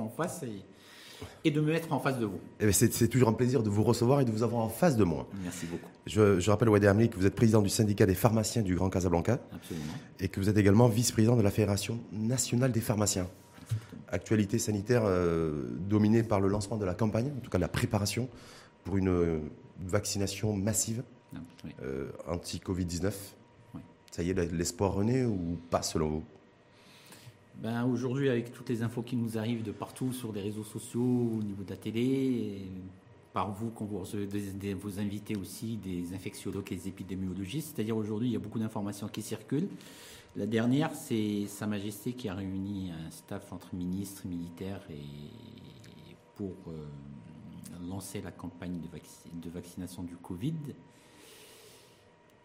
en face et, et de me mettre en face de vous. Eh ben, c'est toujours un plaisir de vous recevoir et de vous avoir en face de moi. Merci beaucoup. Je, je rappelle, Wade Hamli, que vous êtes président du syndicat des pharmaciens du Grand Casablanca. Absolument. Et que vous êtes également vice-président de la Fédération nationale des pharmaciens. Actualité sanitaire euh, dominée par le lancement de la campagne, en tout cas la préparation pour une euh, vaccination massive Ah, oui. euh, anti-Covid-19. Oui. Ça y est, l'espoir renaît ou pas selon vous? Ben, Aujourd'hui, avec toutes les infos qui nous arrivent de partout sur les réseaux sociaux, au niveau de la télé, par vous, quand vous recevez vos invités aussi, des infectiologues et des épidémiologistes, c'est-à-dire aujourd'hui, il y a beaucoup d'informations qui circulent. La dernière, c'est Sa Majesté qui a réuni un staff entre ministres, militaires et pour euh, lancer la campagne de, de vaccination du Covid.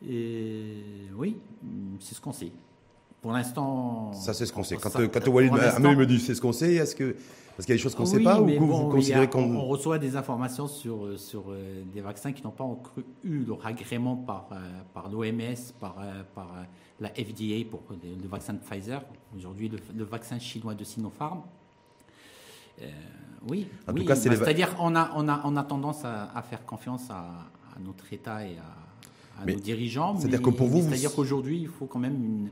Et oui, c'est ce qu'on sait. Pour l'instant. Ça, c'est ce qu'on sait. Quand, ça- quand Walid me dit c'est ce qu'on sait, est-ce que. Parce qu'il y a des choses qu'on ne sait pas ou bon, vous considérez qu'on. on reçoit des informations sur, euh, sur euh, des vaccins qui n'ont pas encore eu leur agrément par, euh, par l'OMS, par, euh, par la FDA pour le, vaccin de Pfizer, aujourd'hui le, le vaccin chinois de Sinopharm. Oui, En tout oui, cas, c'est bah, les c'est-à-dire on a, on, a, on a tendance à, à faire confiance à, à notre État et à, à Mais nos dirigeants. c'est-à-dire que pour vous- C'est-à-dire qu'aujourd'hui, il faut quand même une,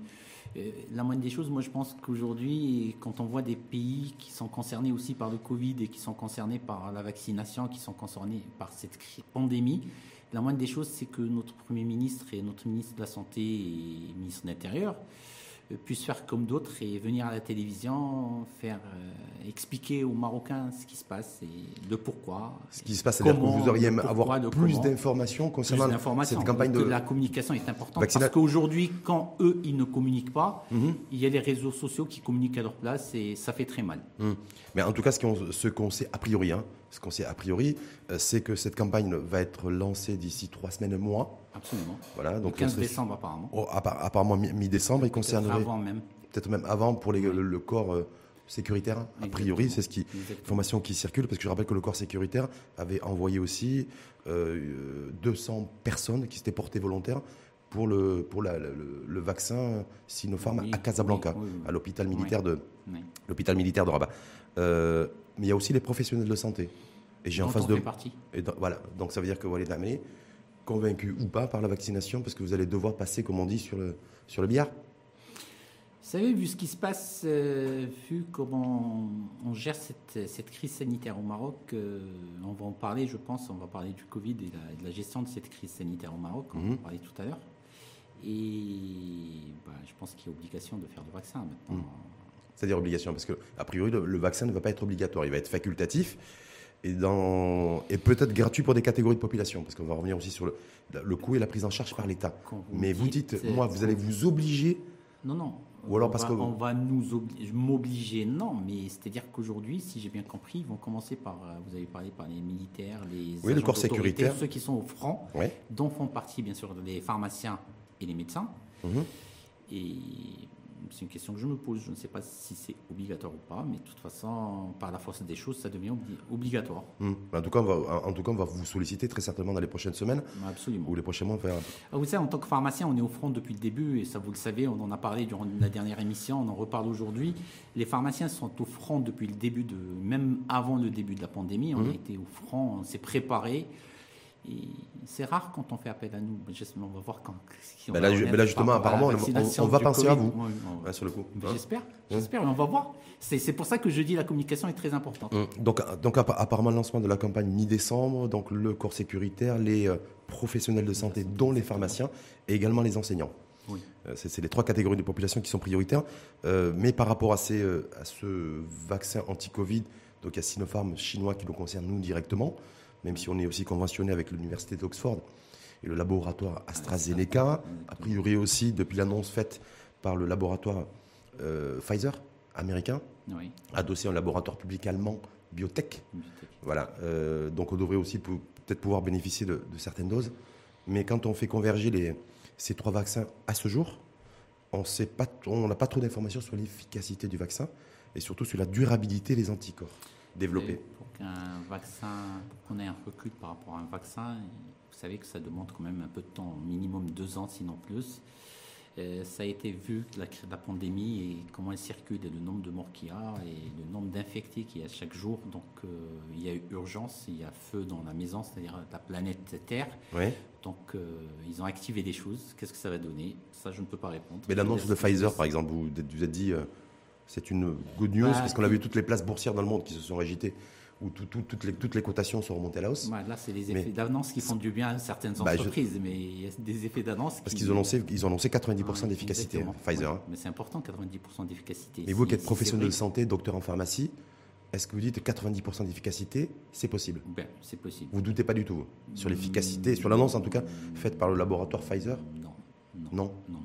euh, la moindre des choses, moi je pense qu'aujourd'hui, quand on voit des pays qui sont concernés aussi par le Covid et qui sont concernés par la vaccination, qui sont concernés par cette pandémie, la moindre des choses, c'est que notre Premier ministre et notre ministre de la Santé et ministre de l'Intérieur euh, puissent faire comme d'autres et venir à la télévision, faire euh, expliquer aux Marocains ce qui se passe et le pourquoi. Ce qui se passe, c'est-à-dire que vous auriez avoir plus d'informations concernant cette campagne de. la communication est importante parce qu'aujourd'hui, quand eux, ils ne communiquent pas, Mhm. il y a les réseaux sociaux qui communiquent à leur place et ça fait très mal. Hum. Mais en tout cas, ce qu'on ce qu'on sait a priori, hein, ce qu'on sait a priori, euh, c'est que cette campagne va être lancée d'ici trois semaines, un mois. Absolument. Voilà, Le donc 15 on serait- décembre, apparemment. Oh, appar- apparemment mi- mi-décembre, il Peut-être concernerait avant même. peut-être même avant pour les- le, le corps euh, sécuritaire. A priori, c'est ce qui information qui circule parce que je rappelle que le corps sécuritaire avait envoyé aussi euh, 200 personnes qui s'étaient portées volontaires pour le pour la- le, le vaccin Sinopharm Oui, à Casablanca, oui, à l'hôpital militaire de l'hôpital militaire de Rabat. Euh, mais il y a aussi les professionnels de santé. Et j'ai en face de et donc, voilà, donc ça veut dire que Walid Amé, convaincu ou pas par la vaccination, parce que vous allez devoir passer, comme on dit, sur le, sur le billard. Vous savez, vu ce qui se passe, euh, vu comment on gère cette, cette crise sanitaire au Maroc, euh, on va en parler, je pense, on va parler du Covid et de la, de la gestion de cette crise sanitaire au Maroc, on va Mhm. en parler tout à l'heure. Et bah, je pense qu'il y a obligation de faire le vaccin maintenant. Mhm. C'est-à-dire obligation, parce que a priori, le, le vaccin ne va pas être obligatoire, il va être facultatif et, dans, et peut-être gratuit pour des catégories de population, parce qu'on va revenir aussi sur le, le coût et la prise en charge par l'État. Mais vous dites, dites, euh, moi, vous allez vous obliger. Non, non. Ou alors on parce va, que- on va nous obli- m'obliger, non, mais c'est-à-dire qu'aujourd'hui, si j'ai bien compris, ils vont commencer par, euh, vous avez parlé par les militaires, les Oui, le corps sécuritaire. ceux qui sont au front, Ouais. dont font partie bien sûr les pharmaciens et les médecins. Mhm. Et c'est une question que je me pose. Je ne sais pas si c'est obligatoire ou pas, mais de toute façon, par la force des choses, ça devient obli- obligatoire. Hum. En, tout cas, on va, en tout cas, on va vous solliciter très certainement dans les prochaines semaines Absolument. ou les prochains mois. Ah, Vous savez, en tant que pharmacien, on est au front depuis le début, et ça vous le savez, on en a parlé durant la dernière émission, on en reparle aujourd'hui. Les pharmaciens sont au front depuis le début de, même avant le début de la pandémie, on Mhm. a été au front, on s'est préparé. C'est rare quand on fait appel à nous. J'espère- On va voir quand. si on Ben va là, je- remettre ben là, justement, apparemment, on- va penser à vous. Ouais. sur le coup. Ben, Hein J'espère, j'espère, et on va voir. C'est pour ça que je dis la communication est très importante. Hum. Donc, donc appa- apparemment, le lancement de la campagne mi-décembre, donc le corps sécuritaire, les euh, professionnels de santé, dont les pharmaciens, et également les enseignants. Oui. Euh, C'est les trois catégories de population qui sont prioritaires. Euh, mais par rapport à, ces, à ce vaccin anti-Covid, donc il y a Sinopharm chinois qui nous concerne nous directement, même si on est aussi conventionné avec l'université d'Oxford et le laboratoire AstraZeneca, a priori aussi depuis l'annonce faite par le laboratoire euh, Pfizer américain, Oui. adossé à un laboratoire public allemand, Biotech. Voilà, euh, donc on devrait aussi peut-être pouvoir bénéficier de, de certaines doses. Mais quand on fait converger les, ces trois vaccins à ce jour, on n'a pas trop d'informations sur l'efficacité du vaccin et surtout sur la durabilité des anticorps développés. Et Qu'un vaccin, pour qu'on ait un recul par rapport à un vaccin, vous savez que ça demande quand même un peu de temps, minimum deux ans, sinon plus. Euh, ça a été vu, la, la pandémie, et comment elle circule, et le nombre de morts qu'il y a, et le nombre d'infectés qu'il y a chaque jour. Donc, euh, il y a eu urgence, il y a feu dans la maison, c'est-à-dire la planète Terre. Donc, euh, ils ont activé des choses. Qu'est-ce que ça va donner? Ça, je ne peux pas répondre. Mais l'annonce de Pfizer, par exemple, vous vous êtes dit, c'est une good news, bah, parce qu'on a vu toutes les places boursières dans le monde qui se sont régitées où toutes, les, toutes les cotations sont remontées à la hausse. là, c'est les effets d'annonce qui font du bien à certaines bah, entreprises, mais il y a des effets d'annonce. Parce qu'ils ont annoncé, ils ont annoncé 90% d'efficacité, Pfizer. Hein. mais c'est important, 90% d'efficacité. Et vous qui êtes professionnel de santé, docteur en pharmacie, est-ce que vous dites 90% d'efficacité, c'est possible? Ben, C'est possible. Vous ne doutez pas du tout sur l'efficacité, sur l'annonce en tout cas, faite par le laboratoire Pfizer? Non. Non. non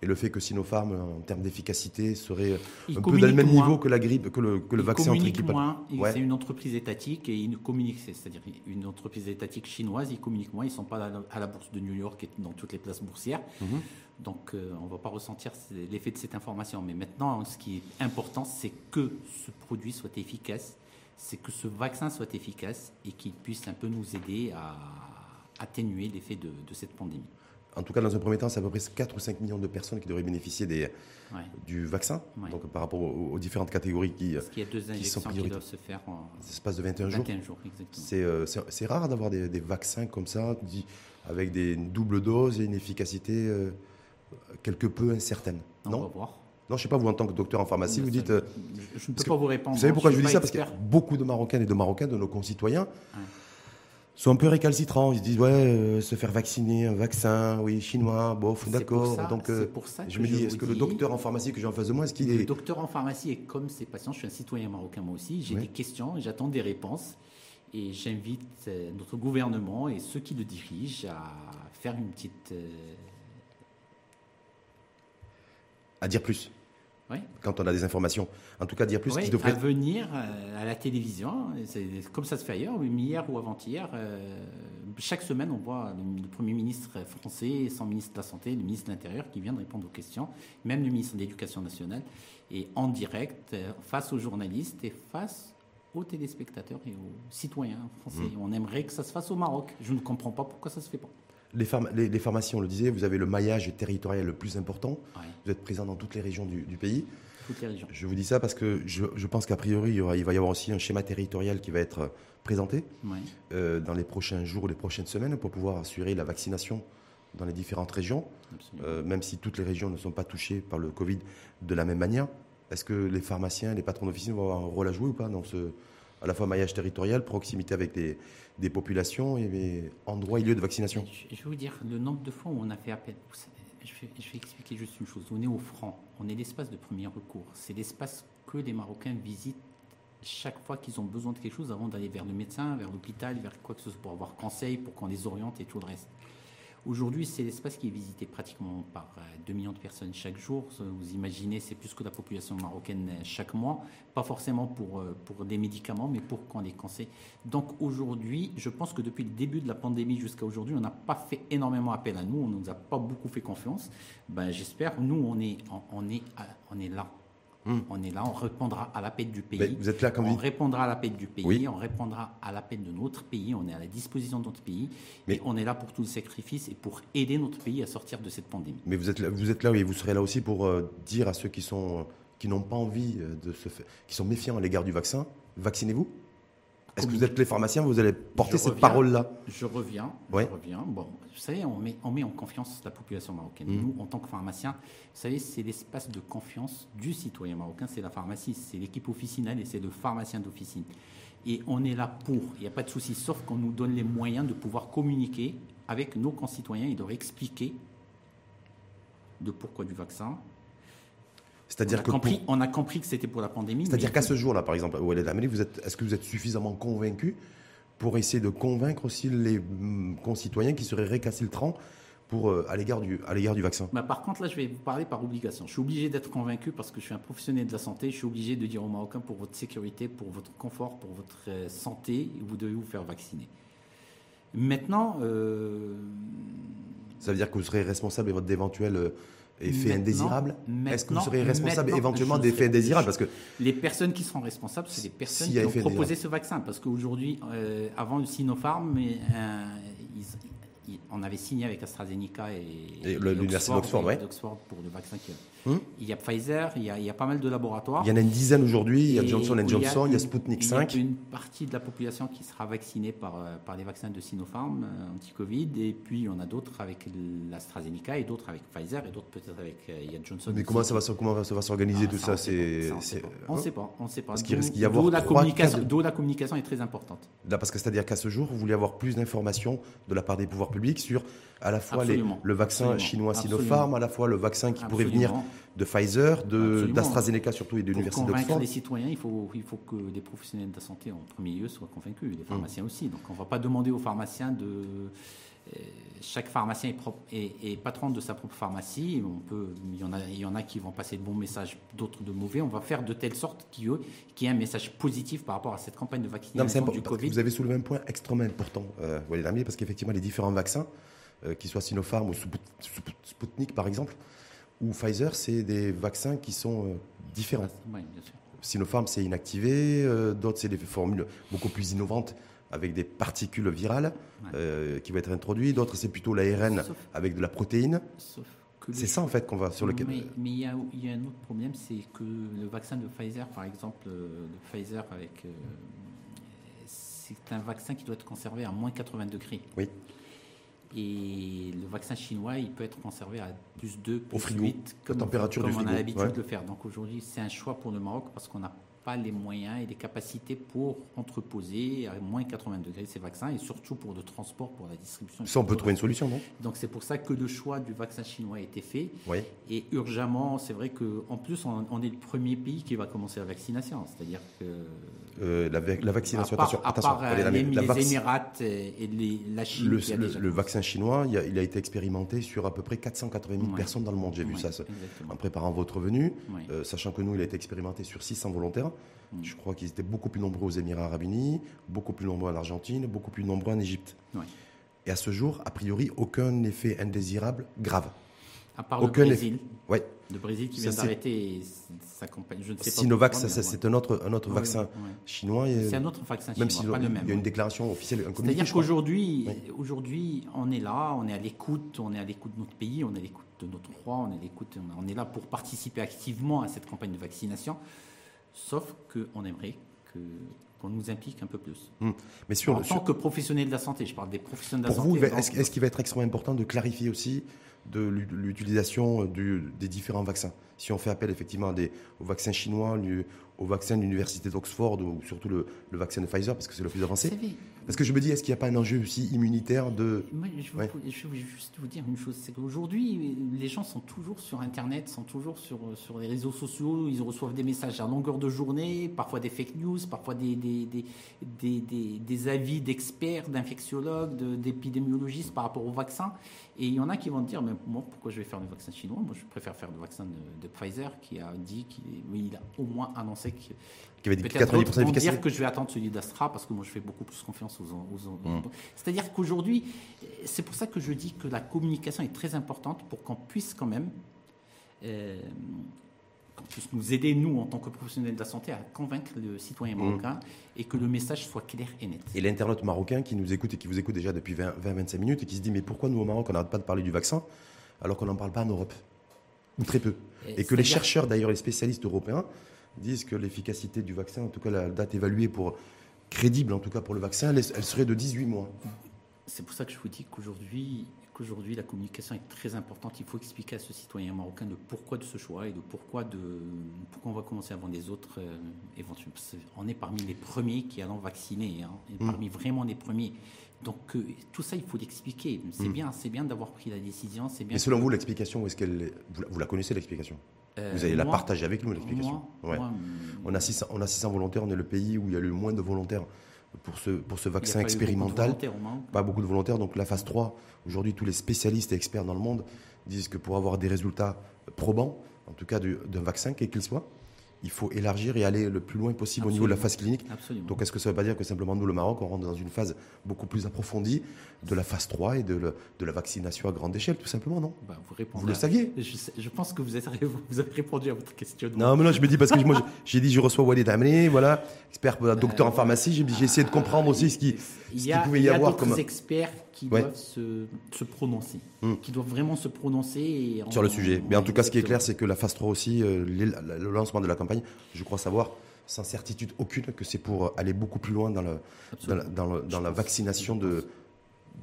et le fait que Sinopharm, en termes d'efficacité, serait un peu dans le même niveau que la grippe, que le, que le vaccin moins. C'est une entreprise étatique et ils communiquent, c'est-à-dire une entreprise étatique chinoise, ils communiquent moins. Ils ne sont pas à la bourse de New York et dans toutes les places boursières. Mhm. Donc euh, on ne va pas ressentir l'effet de cette information. Mais maintenant, ce qui est important, c'est que ce produit soit efficace, c'est que ce vaccin soit efficace et qu'il puisse un peu nous aider à atténuer l'effet de cette pandémie en tout cas, dans un premier temps, c'est à peu près 4 ou 5 millions de personnes qui devraient bénéficier des, du vaccin. Donc, par rapport aux, différentes catégories qui, Parce qu'il y a deux qui, doivent se faire en espace de 21, 21 jours. Euh, c'est rare d'avoir des, vaccins comme ça, avec des doubles doses et une efficacité euh, quelque peu incertaine. Non, on va voir. Non, je ne sais pas, vous en tant que docteur en pharmacie, vous dites. Euh, je ne peux pas vous répondre. Vous savez pourquoi je, vous dis ça? Parce que beaucoup de Marocains et de Marocains, de nos concitoyens, sont un peu récalcitrants. Ils se disent, ouais, euh, se faire vacciner, un vaccin, oui, chinois, bof, d'accord. Donc, euh, pour ça je me dis, est-ce que le docteur en pharmacie que j'ai en face de moi, est-ce qu'il est. Le docteur en pharmacie est comme ses patients. Je suis un citoyen marocain, moi aussi. J'ai des questions, j'attends des réponses. Et j'invite euh, notre gouvernement et ceux qui le dirigent à faire une petite. À dire plus quand on a des informations. En tout cas, dire plus qu'il devrait. À venir euh, à la télévision, comme ça se fait ailleurs, hier ou avant-hier. Euh, chaque semaine, on voit le, Premier ministre français, son ministre de la Santé, le ministre de l'Intérieur qui viennent répondre aux questions, même le ministre de l'Éducation nationale, et en direct, euh, face aux journalistes et face aux téléspectateurs et aux citoyens français. Mmh. On aimerait que ça se fasse au Maroc. Je ne comprends pas pourquoi ça ne se fait pas. Les, pharmacies, on le disait, vous avez le maillage territorial le plus important. Vous êtes présent dans toutes les régions du, pays. Toutes les régions. Je vous dis ça parce que je, pense qu'a priori, il, va y avoir aussi un schéma territorial qui va être présenté euh, dans les prochains jours ou les prochaines semaines pour pouvoir assurer la vaccination dans les différentes régions, euh, même si toutes les régions ne sont pas touchées par le Covid de la même manière. Est-ce que les pharmaciens, les patrons d'officine vont avoir un rôle à jouer ou pas dans ce, à la fois maillage territorial, proximité avec des, populations et endroits et lieux de vaccination je, vais vous dire, le nombre de fois où on a fait appel, je vais, je vais expliquer juste une chose. On est au franc, on est l'espace de premier recours. C'est l'espace que les Marocains visitent chaque fois qu'ils ont besoin de quelque chose avant d'aller vers le médecin, vers l'hôpital, vers quoi que ce soit, pour avoir conseil, pour qu'on les oriente et tout le reste. Aujourd'hui, c'est l'espace qui est visité pratiquement par 2 euh, millions de personnes chaque jour. Vous imaginez, c'est plus que la population marocaine euh, chaque mois. Pas forcément pour, euh, des médicaments, mais pour qu'on les conseille. Donc aujourd'hui, je pense que depuis le début de la pandémie jusqu'à aujourd'hui, on n'a pas fait énormément appel à nous. On ne nous a pas beaucoup fait confiance. Ben, J'espère, nous, on est, on, est, on est là Hmm. On est là, on répondra à l'appel du pays. vous êtes là On répondra à l'appel du pays, on répondra à l'appel de notre pays, on est à la disposition de notre pays, mais on est là pour tout le sacrifice et pour aider notre pays à sortir de cette pandémie. Mais vous êtes là, vous êtes là et vous serez là aussi pour euh, dire à ceux qui sont qui n'ont pas envie euh, de se faire, qui sont méfiants à l'égard du vaccin, vaccinez-vous. Est-ce que vous êtes les pharmaciens, vous allez porter cette parole-là Je reviens, je reviens. Bon, vous savez, on met, on met en confiance la population marocaine. Mmh. Nous, en tant que pharmaciens, vous savez, c'est l'espace de confiance du citoyen marocain, c'est la pharmacie, c'est l'équipe officinale et c'est le pharmacien d'officine. Et on est là pour, il n'y a pas de souci, sauf qu'on nous donne les moyens de pouvoir communiquer avec nos concitoyens et de leur expliquer de pourquoi du vaccin, c'est-à-dire que compris, on a compris que c'était pour la pandémie. C'est-à-dire qu'à ce jour-là, par exemple, où elle est vous êtes, est-ce que vous êtes suffisamment convaincu pour essayer de convaincre aussi les mm, concitoyens qui seraient récalcitrants pour, euh, à l'égard du, à l'égard du vaccin? Bah, Par contre, là, je vais vous parler par obligation. Je suis obligé d'être convaincu parce que je suis un professionnel de la santé. Je suis obligé de dire aux Marocains, pour votre sécurité, pour votre confort, pour votre euh, santé, vous devez vous faire vacciner. Maintenant... Euh, Ça veut dire que vous serez responsable d'éventuels effets indésirables Est-ce que vous serez responsable éventuellement d'effets indésirables parce que Les personnes qui seront responsables, c'est les personnes qui ont proposé ce vaccin. Parce qu'aujourd'hui, euh, avant le Sinopharm, euh, on avait signé avec AstraZeneca et, l'université d'Oxford, ouais. pour le vaccin. Hum. Il y a Pfizer, il y a, il y a pas mal de laboratoires. Il y en a une dizaine aujourd'hui. Il y a Johnson Johnson, il y a Sputnik il y 5. a une partie de la population qui sera vaccinée par, euh, par les vaccins de Sinopharm euh, anti-Covid, et puis on a d'autres avec l'AstraZeneca, et d'autres avec Pfizer, et d'autres peut-être avec euh, il y a Johnson. Mais comment ça va, se- comment ça va s'organiser Ah, tout ça, on C'est ça, on sait pas. On ne sait pas, on ne sait pas. Parce qu'il risque d'y avoir d'où la communication, de- la communication est très importante. Là, parce que c'est-à-dire qu'à ce jour, vous voulez avoir plus d'informations de la part des pouvoirs publics sur à la fois les- le vaccin chinois Absolument. Sinopharm, à la fois le vaccin qui pourrait venir de Pfizer, d'AstraZeneca surtout et de Pour l'université convaincre d'Oxford. les citoyens, il faut, il faut que les professionnels de la santé en premier lieu soient convaincus, les pharmaciens aussi. Donc on ne va pas demander aux pharmaciens de... euh, chaque pharmacien est, propre- est- est patron de sa propre pharmacie. On peut, il, y en a, il y en a qui vont passer de bons messages, d'autres de mauvais. On va faire de telle sorte qu'il y ait- qu'il y ait un message positif par rapport à cette campagne de vaccination du Covid. vous avez soulevé un point extrêmement important, euh, Walid parce qu'effectivement, les différents vaccins, euh, qu'ils soient Sinopharm ou Sput- Sput- Sputnik par exemple, ou Pfizer, c'est des vaccins qui sont euh, différents. Oui, bien sûr. Sinopharm, c'est inactivé, euh, d'autres, c'est des formules beaucoup plus innovantes avec des particules virales Ouais. euh, qui vont être introduites, d'autres, c'est plutôt l'ARN avec de la protéine. C'est le- ça en fait qu'on va sur lequel. Mais mais il y, a, il y a un autre problème, c'est que le vaccin de Pfizer, par exemple, euh, de Pfizer avec. euh, c'est un vaccin qui doit être conservé à moins 80 degrés. Oui. Et le vaccin chinois, il peut être conservé à plus 2, plus Au frigo, 8, comme, température comme du on a l'habitude ouais. de le faire. Donc aujourd'hui, c'est un choix pour le Maroc parce qu'on n'a pas les moyens et les capacités pour entreposer à moins 80 degrés ces vaccins et surtout pour le transport, pour la distribution. Ça, on peut trouver une solution, non? Donc c'est pour ça que le choix du vaccin chinois a été fait. Oui. Et urgemment, c'est vrai qu'en plus, on, on est le premier pays qui va commencer la vaccination. C'est-à-dire que. Euh, la, vac- la vaccination, à part, attention, à attention, part, euh, les, la les Émirats et, les- la Chine. le, vaccin chinois, il a, il a été expérimenté sur à peu près 480 000 Ouais. personnes dans le monde. J'ai vu ça exactement. en préparant votre venue, Ouais. euh, sachant que nous, il a été expérimenté sur 600 volontaires. Mm. Je crois qu'ils étaient beaucoup plus nombreux aux Émirats arabes unis, beaucoup plus nombreux en Argentine, beaucoup plus nombreux en Égypte. Et à ce jour, a priori, aucun effet indésirable grave. À part aucun le effet- Brésil. Ouais. Le Brésil qui vient d'arrêter sa campagne. Je ne sais pas Sinovac, ça, mais ça, c'est un autre, un autre vaccin chinois. C'est un autre vaccin même chinois, pas le il même. y a une déclaration officielle, un. C'est-à-dire qu'aujourd'hui, Oui. aujourd'hui, on est là, on est à l'écoute, on est à l'écoute de notre pays, on est à l'écoute de notre roi, on est à l'écoute, on est là pour participer activement à cette campagne de vaccination. Sauf qu'on aimerait que qu'on nous implique un peu plus. Mais sur, en sur- tant que professionnel de la santé, je parle des professionnels de la Pour santé. vous, est-ce donc- est-ce qu'il va être extrêmement important de clarifier aussi de l'u- l'utilisation du- des différents vaccins Si on fait appel effectivement à des, au vaccin chinois, au vaccin de l'université d'Oxford ou surtout le, vaccin de Pfizer, parce que c'est le plus avancé. Parce que je me dis, est-ce qu'il n'y a pas un enjeu aussi immunitaire de... Moi, je, veux juste vous dire une chose, c'est qu'aujourd'hui, les gens sont toujours sur Internet, sont toujours sur, sur les réseaux sociaux, ils reçoivent des messages à longueur de journée, parfois des fake news, parfois des, des, des, des, des- des avis d'experts, d'infectiologues, d'épidémiologistes par rapport au vaccin. Et il y en a qui vont dire, mais moi, pourquoi je vais faire le vaccin chinois? Moi, je préfère faire le vaccin de, de Pfizer, qui a dit qu'il est- oui, il a au moins annoncé que qui avait dit Peut-être 90% d'autres vont d'efficacité. dire que je vais attendre celui d'Astra parce que moi je fais beaucoup plus confiance aux. aux- Mm. C'est-à-dire qu'aujourd'hui, c'est pour ça que je dis que la communication est très importante pour qu'on puisse quand même. euh, qu'on puisse nous aider, nous, en tant que professionnels de la santé, à convaincre le citoyen marocain et que le message soit clair et net. Et l'internaute marocain qui nous écoute et qui vous écoute déjà depuis 20-25 minutes et qui se dit mais pourquoi nous au Maroc on n'arrête pas de parler du vaccin alors qu'on n'en parle pas en Europe? Ou très peu. Et que les chercheurs, d'ailleurs les spécialistes européens, disent que l'efficacité du vaccin, en tout cas la date évaluée pour crédible en tout cas pour le vaccin, elle, elle serait de 18 mois. C'est pour ça que je vous dis qu'aujourd'hui, qu'aujourd'hui la communication est très importante. Il faut expliquer à ce citoyen marocain le pourquoi de ce choix et le pourquoi de pourquoi on va commencer avant les autres. euh, éventuellement. On est parmi les premiers qui allons vacciner, hein, et Mm. parmi vraiment les premiers. Donc euh, tout ça, il faut l'expliquer. C'est Mm. bien, c'est bien d'avoir pris la décision. C'est bien. Mais selon vous, l'explication, est-ce qu'elle est- vous, la- vous la connaissez l'explication? Vous allez la moi- partager avec nous l'explication. Ouais. On a 600, on a 600 volontaires, on est le pays où il y a le moins de volontaires pour ce, pour vaccin pas eu beaucoup de expérimental. Pas beaucoup de volontaires, donc la phase 3, aujourd'hui tous les spécialistes et experts dans le monde disent que pour avoir des résultats probants, en tout cas du- d'un vaccin, quel qu'il soit, il faut élargir et aller le plus loin possible au niveau de la phase clinique. Absolument. Donc est-ce que ça ne veut pas dire que simplement nous, le Maroc, on rentre dans une phase beaucoup plus approfondie de la phase 3 et de, le- de la vaccination à grande échelle, tout simplement, non? Bah, vous, le saviez? Je, pense que vous, êtes, vous avez répondu à votre question. Non, mais non, je me dis parce que moi, j'ai dit, je reçois Walid Amri, voilà, expert, euh, docteur en pharmacie, j'ai j'ai essayé de comprendre aussi ce qui, Il y a, pouvait y y a avoir comme- experts qui Ouais. doivent se, se prononcer, Hmm. qui doivent vraiment se prononcer. en- sur le sujet. Mais en tout cas, ce qui est clair, c'est que la phase 3 aussi, euh, les- le lancement de la campagne, je crois savoir, sans certitude aucune, que c'est pour aller beaucoup plus loin dans, le, dans, Absolument. la, dans le- dans Je la pense. vaccination de,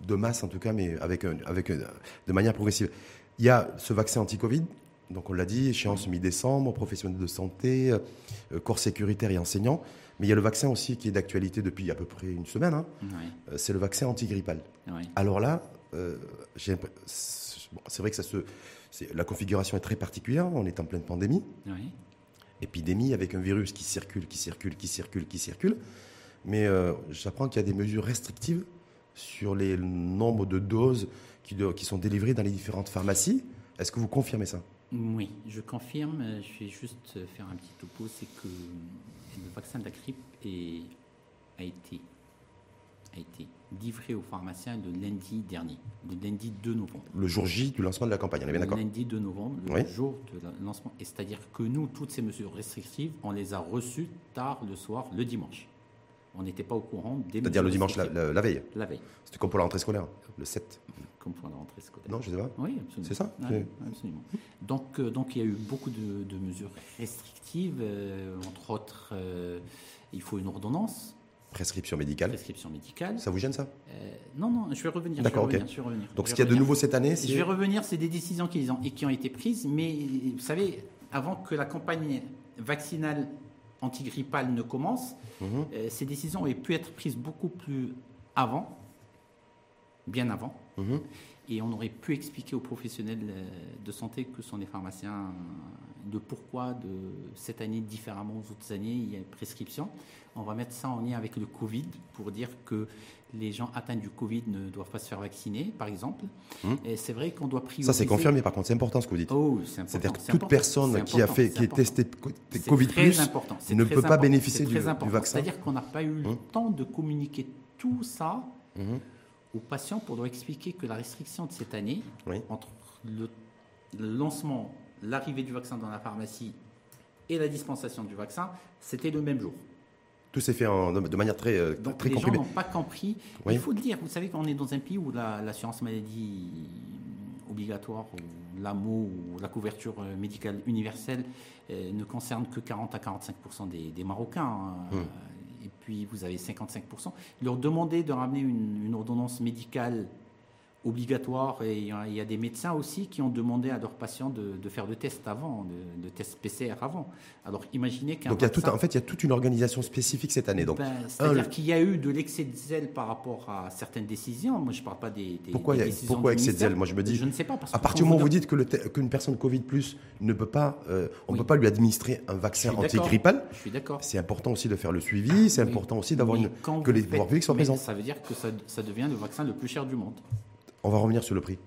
de masse, en tout cas, mais avec, avec, un- de manière progressive. Il y a ce vaccin anti-Covid, donc on l'a dit, échéance mi-décembre, professionnels de santé, euh, corps sécuritaire et enseignants. Mais il y a le vaccin aussi qui est d'actualité depuis à peu près une semaine, hein. Euh, c'est le vaccin antigrippal. Alors là, euh, c'est vrai que ça se, la configuration est très particulière. On est en pleine pandémie, ouais. épidémie avec un virus qui circule, qui circule, qui circule, qui circule. Mais euh, j'apprends qu'il y a des mesures restrictives sur les nombres de doses qui, qui sont délivrées dans les différentes pharmacies. Est-ce que vous confirmez ça? Oui, je confirme. Je vais juste faire un petit topo. C'est que le vaccin de la grippe est- a, été, a été livré aux pharmaciens le lundi dernier, le lundi 2 novembre. Le jour J du lancement de la campagne, on est bien Le d'accord lundi 2 novembre, le Oui. jour de la- lancement. Et c'est-à-dire que nous, toutes ces mesures restrictives, on les a reçues tard le soir, le dimanche. On n'était pas au courant des C'est-à-dire le dimanche, la, restrictives. la- la veille. La veille, C'était comme pour la rentrée scolaire, le 7. comme pour la rentrée scolaire. Non, je sais pas. Oui, absolument. C'est ça Ouais, absolument. Donc, euh, donc il y a eu beaucoup de, de mesures restrictives, euh, entre autres, euh, il faut une ordonnance, Prescription médicale. prescription médicale. Ça vous gêne ça non, non, je vais revenir. D'accord, ok. revenir, je vais revenir, Donc je ce qu'il y a de nouveau cette année, Je vais c'est revenir, c'est des décisions qui ont, qui ont été prises, mais vous savez, avant que la campagne vaccinale antigrippale ne commence, Mhm. euh, ces décisions auraient pu être prises beaucoup plus avant, bien avant, Mhm. Et on aurait pu expliquer aux professionnels euh, de santé que sont les pharmaciens euh, de pourquoi de cette année différemment aux autres années il y a une prescription. On va mettre ça en lien avec le Covid pour dire que les gens atteints du Covid ne doivent pas se faire vacciner, par exemple. Mhm. Et c'est vrai qu'on doit prioriser. Ça, c'est confirmé, par contre, c'est important ce que vous dites. Oh. C'est-à-dire que toute important, personne qui a fait, qui est testée Covid très important, ne peut pas bénéficier du- vaccin. C'est-à-dire qu'on n'a pas eu le Hum. temps de communiquer tout ça Mhm. Aux patients pour leur expliquer que la restriction de cette année, Oui. entre le, le lancement, l'arrivée du vaccin dans la pharmacie et la dispensation du vaccin, c'était le même jour. Tout s'est fait en- de, manière très, euh, Donc très les gens n'ont pas compris. Oui. Il faut le dire, vous savez qu'on est dans un pays où la- l'assurance maladie obligatoire, ou l'AMO, ou la couverture euh, médicale universelle euh, ne concerne que 40 à 45 des, des Marocains. hein. Hum. Puis vous avez 55% Leur demander de ramener une, une ordonnance médicale obligatoire, et il y, a, des médecins aussi qui ont demandé à leurs patients de, de faire des tests avant, de, de tests PCR avant. Alors imaginez qu'un Donc il y a tout, en fait, il y a toute une organisation spécifique cette année. Donc ben, C'est-à-dire le- qu'il y a eu de l'excès de zèle par rapport à certaines décisions. Moi, je ne parle pas des, des, pourquoi, des il y a- décisions pourquoi excès de zèle? Moi, je me dis, Je ne sais pas. Parce à partir du moment où vous dites qu'une personne Covid plus ne peut pas, euh, on ne Oui. peut pas lui administrer un vaccin antigrippal, Je suis d'accord. c'est important aussi de faire le suivi. C'est Oui. important aussi d'avoir une quand que les pouvoirs publics soient présents. Ça veut dire que ça, ça devient le vaccin le plus cher du monde. On va revenir sur le prix.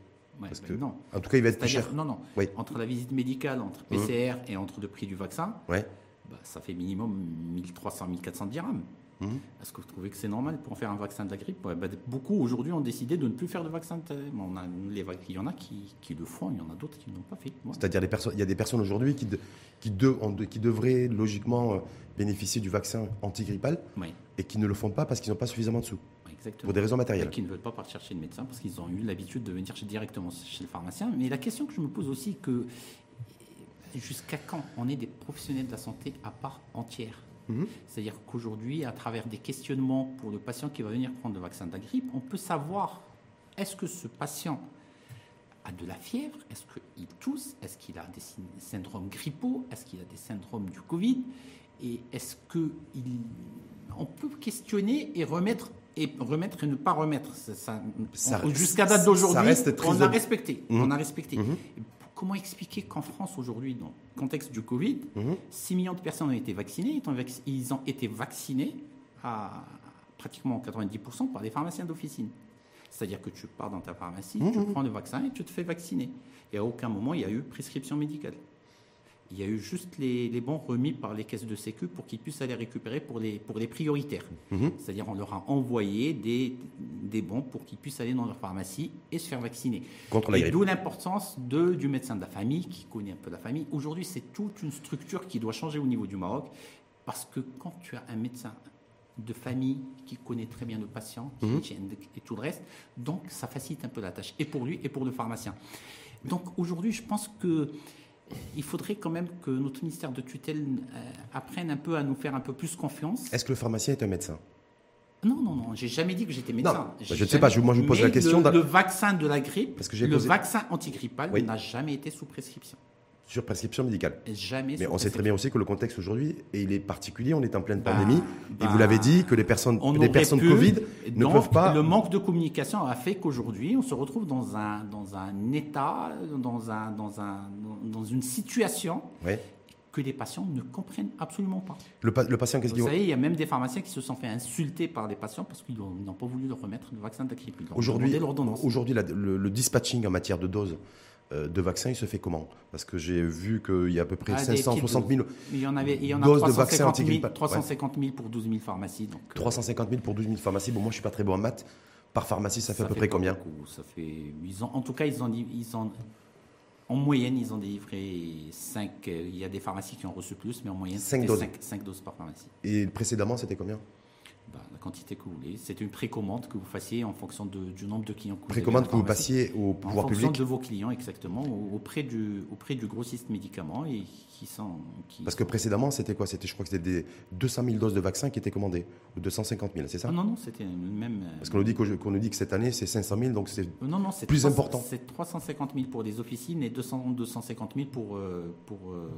Ouais, Parce ben que- non. En tout cas, il va être plus cher. Non, non. Oui. Entre la visite médicale, entre Mhm. PCR et entre le prix du vaccin, Ouais. bah, ça fait minimum 1300, 1400 dirhams. Mhm. Est-ce que vous trouvez que c'est normal pour faire un vaccin de la grippe? Ouais, bah, Beaucoup aujourd'hui ont décidé de ne plus faire de vaccin. de- On a, les il y en a qui, qui le font, il y en a d'autres qui ne l'ont pas fait. C'est-à-dire il y a des personnes aujourd'hui qui, de- qui, de- ont de- qui devraient logiquement euh, bénéficier du vaccin antigrippal Oui, et qui ne le font pas parce qu'ils n'ont pas suffisamment de sous, exactement. pour des raisons matérielles. qui ne veulent pas partir chez le médecin parce qu'ils ont eu l'habitude de venir directement chez le pharmacien. Mais la question que je me pose aussi, que jusqu'à quand on est des professionnels de la santé à part entière Mhm. C'est-à-dire qu'aujourd'hui, à travers des questionnements pour le patient qui va venir prendre le vaccin de la grippe, on peut savoir est-ce que ce patient a de la fièvre? Est-ce qu'il tousse? Est-ce qu'il a des sy- syndromes grippaux? Est-ce qu'il a des syndromes du Covid? Et est-ce que il... on peut questionner et remettre et remettre et ne pas remettre Ça- ça- Ça- Jusqu'à date d'aujourd'hui, très on a respecté. Mhm. On a respecté. Mhm. Comment expliquer qu'en France aujourd'hui, dans le contexte du Covid, Mhm. 6 millions de personnes ont été vaccinées. Ils ont, vac- ils ont été vaccinés à pratiquement 90% par des pharmaciens d'officine. C'est-à-dire que tu pars dans ta pharmacie, tu Mhm. prends le vaccin et tu te fais vacciner. Et à aucun moment, il y a eu prescription médicale. Il y a eu juste les, les bons remis par les caisses de sécu pour qu'ils puissent aller récupérer pour les, pour les prioritaires. Mhm. C'est-à-dire on leur a envoyé des, des bons pour qu'ils puissent aller dans leur pharmacie et se faire vacciner. Contre la Et d'où l'importance du médecin de la famille qui connaît un peu la famille. Aujourd'hui, c'est toute une structure qui doit changer au niveau du Maroc parce que quand tu as un médecin de famille qui connaît très bien le patient, qui gère et tout le reste. Donc, ça facilite un peu la tâche, et pour lui et pour le pharmacien. Donc, aujourd'hui, je pense que il faudrait quand même que notre ministère de tutelle euh, apprenne un peu à nous faire un peu plus confiance. Est-ce que le pharmacien est un médecin? Non, non, non, j'ai jamais dit que j'étais médecin. bah, je ne sais pas, je- moi, je vous pose Mais la question Le, vaccin de la grippe, Parce que j'ai le posé- vaccin antigrippal Oui. n'a jamais été sous prescription. Sur prescription médicale. Jamais Mais on sait très bien aussi que le contexte aujourd'hui, et il est particulier, on est en pleine Bah, pandémie, et bah, vous l'avez dit, que les personnes, On les personnes pu, Covid et ne donc, peuvent pas... Le manque de communication a fait qu'aujourd'hui, on se retrouve dans un, dans un état, dans, un, dans, un, dans une situation que les patients ne comprennent absolument pas. Le, pa- le patient, qu'est-ce Vous qu'il savez, il y a même des pharmaciens qui se sont fait insulter par les patients parce qu'ils ont- ils n'ont pas voulu leur remettre le vaccin ont Aujourd'hui, la- le, le dispatching en matière de doses de vaccins, il se fait comment? Parce que j'ai vu qu'il y a à peu près Ah, des 560 000, Il y en, avait, il y en a doses de vaccins 350 000, antigrippales. 350 000 pour 12 000 pharmacies. Donc, euh, 350 000 pour 12 000 pharmacies. Bon, moi, je suis pas très bon en maths. Par pharmacie, ça fait à peu fait près combien? beaucoup, ça fait, ils ont, En tout cas, ils ont, ils ont, en moyenne, ils ont délivré 5. Il y a des pharmacies qui ont reçu plus, mais en moyenne, Cinq c'était doses. 5, doses par pharmacie. Et précédemment, c'était combien? Bah, la quantité que vous voulez. C'est une précommande que vous fassiez en fonction de- du nombre de clients que vous Précommande que vous passiez au En pouvoir fonction public de vos clients, exactement, au- auprès du, auprès du grossiste médicament et qui sont. Qui Parce que précédemment, c'était quoi? C'était, je crois que c'était des 200 000 doses de vaccins qui étaient commandées, ou 250 000, c'est ça? Ah non, non, c'était même. euh, Parce qu'on nous, dit qu'on nous dit que cette année, c'est 500 000, donc c'est Euh, Non, non, c'est Plus 300 important. C'est 350 000 pour les officines et 200, 250 000 pour, euh, pour, euh,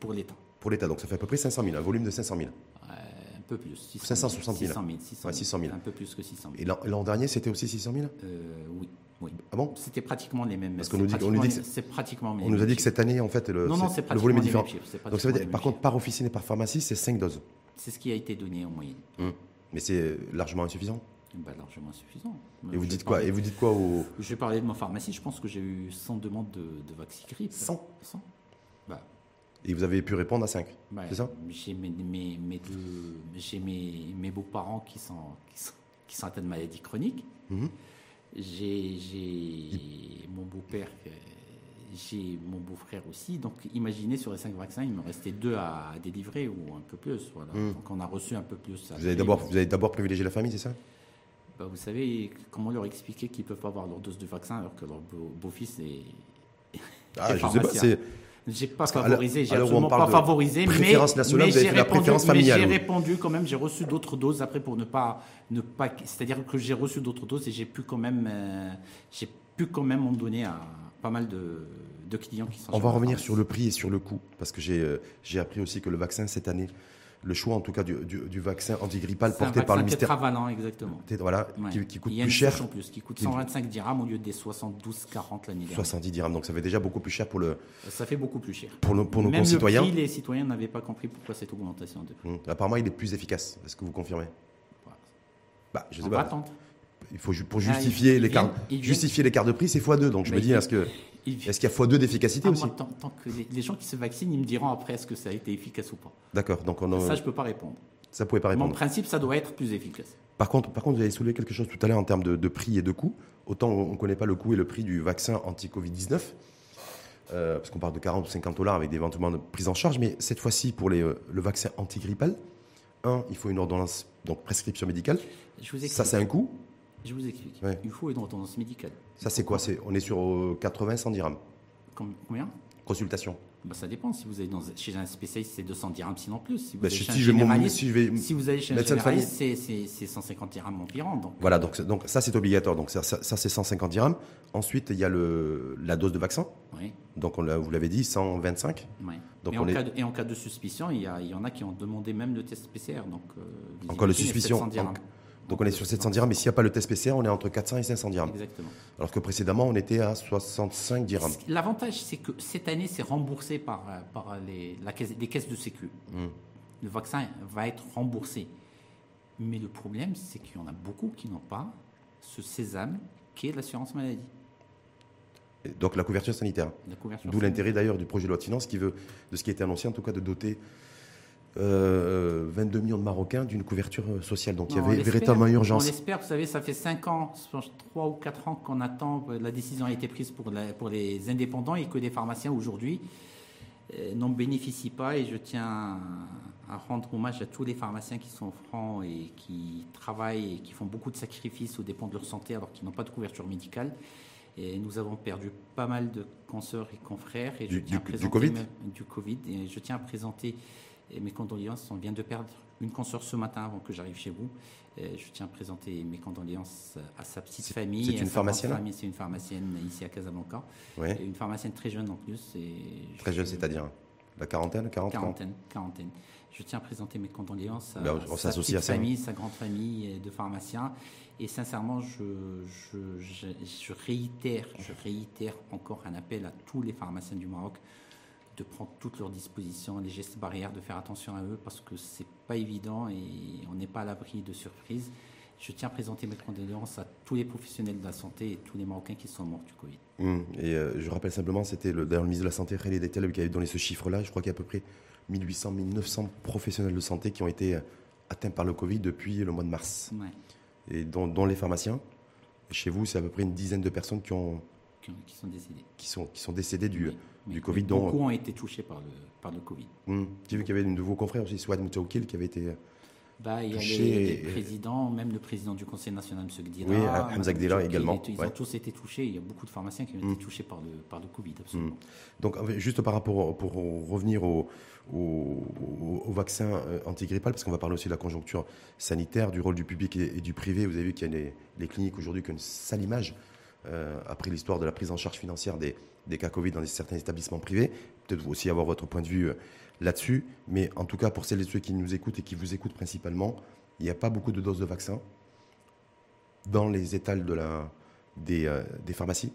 pour l'État. pour l'État. Donc ça fait à peu près 500 000, un volume de 500 000. Euh, peu plus. 600 560 000. 600 000. 600 Ouais, 600 000. Un peu plus que 600 000. Et l'an, dernier, c'était aussi 600 000 Euh, oui, oui. Ah bon? C'était pratiquement les mêmes. Parce qu'on nous dit- on nous dit que c'est pratiquement On nous a dit que cette année, en fait, le, Non, non, volume est différent. Donc ça veut dire, par contre, par officine et par pharmacie, c'est 5 doses. c'est ce qui a été donné en moyenne. Mais c'est largement insuffisant? Bah, largement suffisant. Et vous dites quoi? Parlais- Et vous dites quoi au Je vais parler de ma pharmacie. Je pense que j'ai eu 100 demandes de, de vaccin grippe. 100 100 bah, Et vous avez pu répondre à 5 bah, C'est ça? J'ai mes, mes, mes mes, mes beaux-parents qui sont, qui, sont, qui sont atteints de maladies chroniques. Mhm. J'ai, j'ai mon beau-père, j'ai mon beau-frère aussi. Donc, imaginez sur les 5 vaccins, il me restait deux à délivrer ou un peu plus. Voilà. Mhm. Donc, on a reçu un peu plus. Vous avez d'abord, privilégié la famille, c'est ça? Bah, vous savez, comment leur expliquer qu'ils ne peuvent pas avoir leur dose de vaccin alors que leur beau- beau-fils est. Ah, je sais pas. J'ai pas favorisé, j'ai absolument pas favorisé, mais, mais j'ai répondu, quand même, j'ai reçu d'autres doses après pour ne pas, ne pas, c'est-à-dire que j'ai reçu d'autres doses et j'ai pu quand même, euh, j'ai pu quand même en donner à pas mal de, de clients qui sont. On va revenir sur le prix et sur le coût, parce que j'ai euh, j'ai appris aussi que le vaccin cette année, le choix en tout cas du, du- du vaccin antigrippal un porté par le ministère, tétravalent, exactement. voilà, Ouais. qui, qui coûte plus cher, plus, qui coûte Qui- 125 dirhams au lieu des 72, 40 l'année dernière. 70 dirhams, donc ça fait déjà beaucoup plus cher pour, le, Ça fait beaucoup plus cher. pour, nos, pour nos Même concitoyens. le prix, les citoyens n'avaient pas compris pourquoi cette augmentation de prix. Hum, Apparemment, il est plus efficace. Est-ce que vous confirmez? Voilà. bah, Je On sais va pas. attendre. Il faut pour Ah, justifier ils l'écart, justifier l'écart de prix, c'est x2. Donc je me dis, est-ce que est-ce qu'il y a x2 d'efficacité Ah, aussi moi, tant, tant que les, les gens qui se vaccinent, ils me diront après est-ce que ça a été efficace ou pas. D'accord. Donc on a- Ça, je peux pas répondre. ça pouvait pas répondre. principe, ça doit être plus efficace. Par contre, par contre, vous avez soulevé quelque chose tout à l'heure en termes de, de prix et de coût. Autant on ne connaît pas le coût et le prix du vaccin anti-Covid-19, euh, parce qu'on parle de 40 ou 50 dollars avec des éventuellement de prise en charge, mais cette fois-ci, pour les, euh, le vaccin antigrippal, un, il faut une ordonnance, donc prescription médicale. Je vous explique. Ça, c'est un coût. Je vous explique. Ouais. Il faut une ordonnance médicale. Ça, c'est quoi? C'est, On est sur euh, 80, 100 dirhams. Com- Combien? Consultation. bah, Ça dépend. Si vous allez dans, chez un spécialiste, c'est 200 dirhams, sinon plus. Si vous, Bah, allez chez un si je vais mon- généraliste, si je vais- si vous allez chez un médecin de généraliste, c'est c'est- c'est 150 dirhams environ. Donc, Voilà, donc, ça, c'est obligatoire. Donc ça, ça, ça, c'est 150 dirhams. Ensuite, il y a le, la dose de vaccin. oui, Donc, on vous l'avez dit, 125. oui. Donc et, on en est- cas de, et en cas de suspicion, il y, a- il y en a qui ont demandé même le test PCR. Donc, euh, Encore de imaginez, suspicion. 700 dirhams. Donc, on est sur 700 dirhams. Mais s'il n'y a pas le test PCR, on est entre 400 et 500 dirhams. Exactement. Alors que précédemment, on était à 65 dirhams. L'avantage, c'est que cette année, c'est remboursé par, euh, par les, la caisse, les caisses de sécu. Hmm. Le vaccin va être remboursé. Mais le problème, c'est qu'il y en a beaucoup qui n'ont pas ce sésame qui est l'assurance maladie. Et Donc, la couverture sanitaire. D'où l'intérêt d'ailleurs du projet de loi de finances qui veut, de ce qui a été annoncé en tout cas, de doter euh, 22 millions de Marocains d'une couverture euh, sociale. Donc, il y on avait véritablement On urgence. l'espère, vous savez, ça fait 5 ans, 3 ou 4 ans qu'on attend, euh, la décision a été prise pour, la- pour les indépendants et que les pharmaciens aujourd'hui euh, n'en bénéficient pas et je tiens à rendre hommage à tous les pharmaciens qui sont francs et qui travaillent et qui font beaucoup de sacrifices aux dépens de leur santé alors qu'ils n'ont pas de couverture médicale. Et nous avons perdu pas mal de consoeurs et confrères. Et du COVID? du COVID. Et je tiens à présenter mes condoléances. On vient de perdre une consoeur ce matin avant que j'arrive chez vous. Et je tiens à présenter mes condoléances à sa petite famille. C'est une pharmacienne C'est une pharmacienne ici à Casablanca. Ouais. Et une pharmacienne très jeune en plus. Et très jeune, c'est-à-dire la quarantaine, 40 Quarantaine, quarantaine. Je tiens à présenter mes condoléances à, Ben, on sa petite à ça. famille, sa grande famille de pharmaciens. Et sincèrement, je, je, je, je réitère, je réitère encore un appel à tous les pharmaciens du Maroc de prendre toutes leurs dispositions, les gestes barrières, de faire attention à eux parce que c'est pas évident et on n'est pas à l'abri de surprises. Je tiens à présenter mes condoléances à tous les professionnels de la santé et tous les Marocains qui sont morts du Covid. Hum, Et euh, je rappelle simplement, c'était le, d'ailleurs le ministre de la Santé, Khaled Etel, qui avait donné ce chiffre-là. Je crois qu'il y a à peu près 1800, 1900 professionnels de santé qui ont été euh, atteints par le Covid depuis le mois de mars, Ouais, et dont, dont les pharmaciens. Chez vous, c'est à peu près une dizaine de personnes qui, ont, qui, sont décédés. qui, sont, qui sont décédées du, oui. Du Covid. Dont, Beaucoup ont été touchés par le, par le Covid. Hum, J'ai vu qu'il y avait de vos confrères aussi, Swad Moutaoukil, qui avait été. euh, Bah, il y a les, présidents, même le président du Conseil national, M. Gdira. Oui, Hamza Gdira également, Ils, ouais. ont tous été touchés. Il y a beaucoup de pharmaciens qui ont été touchés par le, par le Covid, absolument. Donc, juste par rapport, pour revenir au, au, au- vaccin euh, antigrippal, parce qu'on va parler aussi de la conjoncture sanitaire, du rôle du public et, et du privé. Vous avez vu qu'il y a les, les cliniques aujourd'hui qui ont une sale image euh, après l'histoire de la prise en charge financière des, des cas Covid dans certains établissements privés. Peut-être vous aussi avoir votre point de vue euh, là-dessus. Mais en tout cas, pour celles et ceux qui nous écoutent et qui vous écoutent principalement, il n'y a pas beaucoup de doses de vaccin dans les étals de la, des, euh, des pharmacies.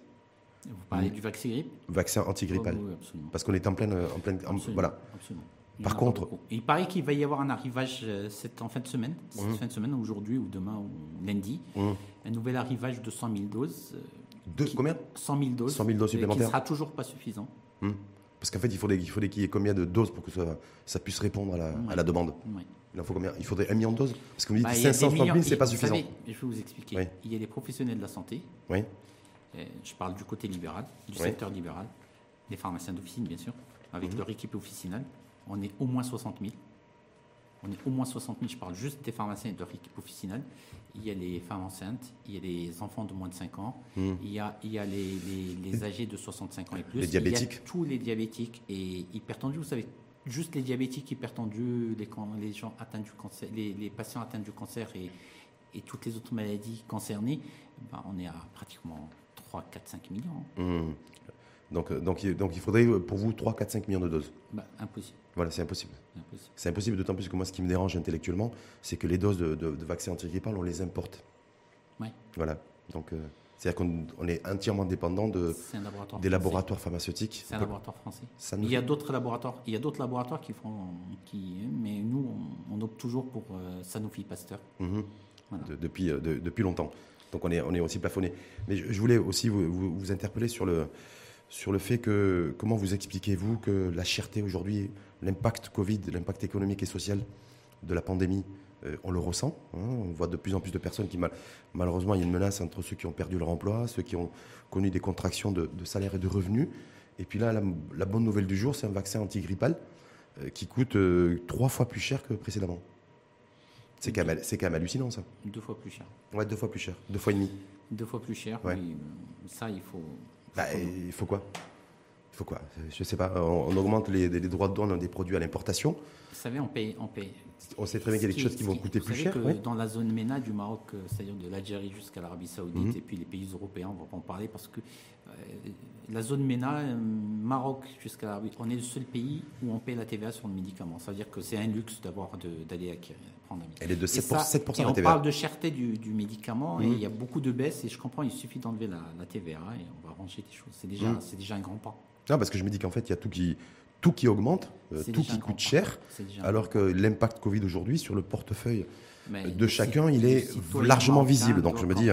Vous parlez du vaccin grippe? Vaccin antigrippal. Oui, absolument. Parce qu'on est en pleine. En pleine en- voilà. absolument. Par contre- il paraît qu'il va y avoir un arrivage euh, cette, en fin de semaine, cette Mhm. fin de semaine, aujourd'hui ou demain ou lundi, Hum. un nouvel arrivage de 100 000 doses. De, qui- combien 100 000 doses. 100 000 doses euh, Qui supplémentaires sera toujours pas suffisant. Hum. Parce qu'en fait, il faudrait, il faudrait qu'il y ait combien de doses pour que ça, ça puisse répondre à la, à la demande. Il en faut combien? Il faudrait un million de doses? Parce que vous me dites Bah, il y a des 560 000, millions- c'est pas suffisant. savez, je vais vous expliquer. Oui. Il y a les professionnels de la santé. Oui. Euh, Je parle du côté libéral, du secteur libéral, les pharmaciens d'officine, bien sûr, avec Mhm. leur équipe officinale. On est au moins 60 000. On est au moins 60 000. Je parle juste des pharmaciens et de leur équipe officinale. Il y a les femmes enceintes, il y a les enfants de moins de 5 ans, Hum. il y a, il y a les, les- les âgés de 65 ans et plus. Les diabétiques. Il y a tous les diabétiques et hypertendus. Vous savez, juste les diabétiques hypertendus, les, les gens atteints du cancer, les, les patients atteints du cancer et, et toutes les autres maladies concernées, ben, on est à pratiquement 3, 4, 5 millions. Hum. Donc, euh, donc, il- donc il faudrait euh, pour vous 3, 4, 5 millions de doses. Ben, impossible. Voilà, c'est impossible. C'est impossible, d'autant plus que moi, ce qui me dérange intellectuellement, c'est que les doses de, de, de vaccins on les importe. Ouais. Voilà. Donc, euh, c'est-à-dire qu'on on est entièrement dépendant de, laboratoire des français. laboratoires pharmaceutiques. C'est un laboratoire français. ça nous Il y a d'autres laboratoires. Il y a d'autres laboratoires qui font, qui, mais nous, on, on opte toujours pour euh, Sanofi Pasteur. Mhm. Voilà. De- depuis, euh, de- depuis longtemps. Donc on est, on est aussi plafonné. Mais je, je voulais aussi vous, vous, vous interpeller sur le, sur le fait que, comment vous expliquez-vous que la cherté aujourd'hui, l'impact Covid, l'impact économique et social de la pandémie, euh, on le ressent. hein. on voit de plus en plus de personnes qui, mal- malheureusement, il y a une menace entre ceux qui ont perdu leur emploi, ceux qui ont connu des contractions de, de salaire et de revenus. Et puis là, la, la bonne nouvelle du jour, c'est un vaccin antigrippal euh, qui coûte euh, trois fois plus cher que précédemment. C'est quand, même- c'est quand même hallucinant, ça. Deux fois plus cher. Ouais, deux fois plus cher. Deux fois et demi. Deux fois plus cher. Ouais. euh, ça, il faut. Bah, faut- il faut quoi? Il faut quoi? Je sais pas. On, on augmente les, les droits de douane des produits à l'importation. Vous savez, on paye. On paye. On sait très bien qu'il y a des choses qui vont coûter vous plus savez cher. que ouais. Dans la zone MENA du Maroc, euh, c'est-à-dire de l'Algérie jusqu'à l'Arabie Saoudite Mhm. et puis les pays européens, on va pas en parler parce que euh, la zone MENA, euh, Maroc jusqu'à on est le seul pays où on paye la TVA sur le médicament. Ça veut dire que c'est un luxe d'avoir d'aller acquérir, prendre un médicament. Elle est de Et 7%, ça- 7% et la on TVA. parle de cherté du, du médicament et Mhm. il y a beaucoup de baisses et je comprends, il suffit d'enlever la, la TVA et on va ranger des choses. C'est déjà, Mhm. c'est déjà un grand pas. Non, parce que je me dis qu'en fait, il y a tout qui, tout qui augmente, euh, tout qui coûte pas. cher, alors que l'impact Covid aujourd'hui sur le portefeuille de chacun, il est largement visible. Donc je me dis,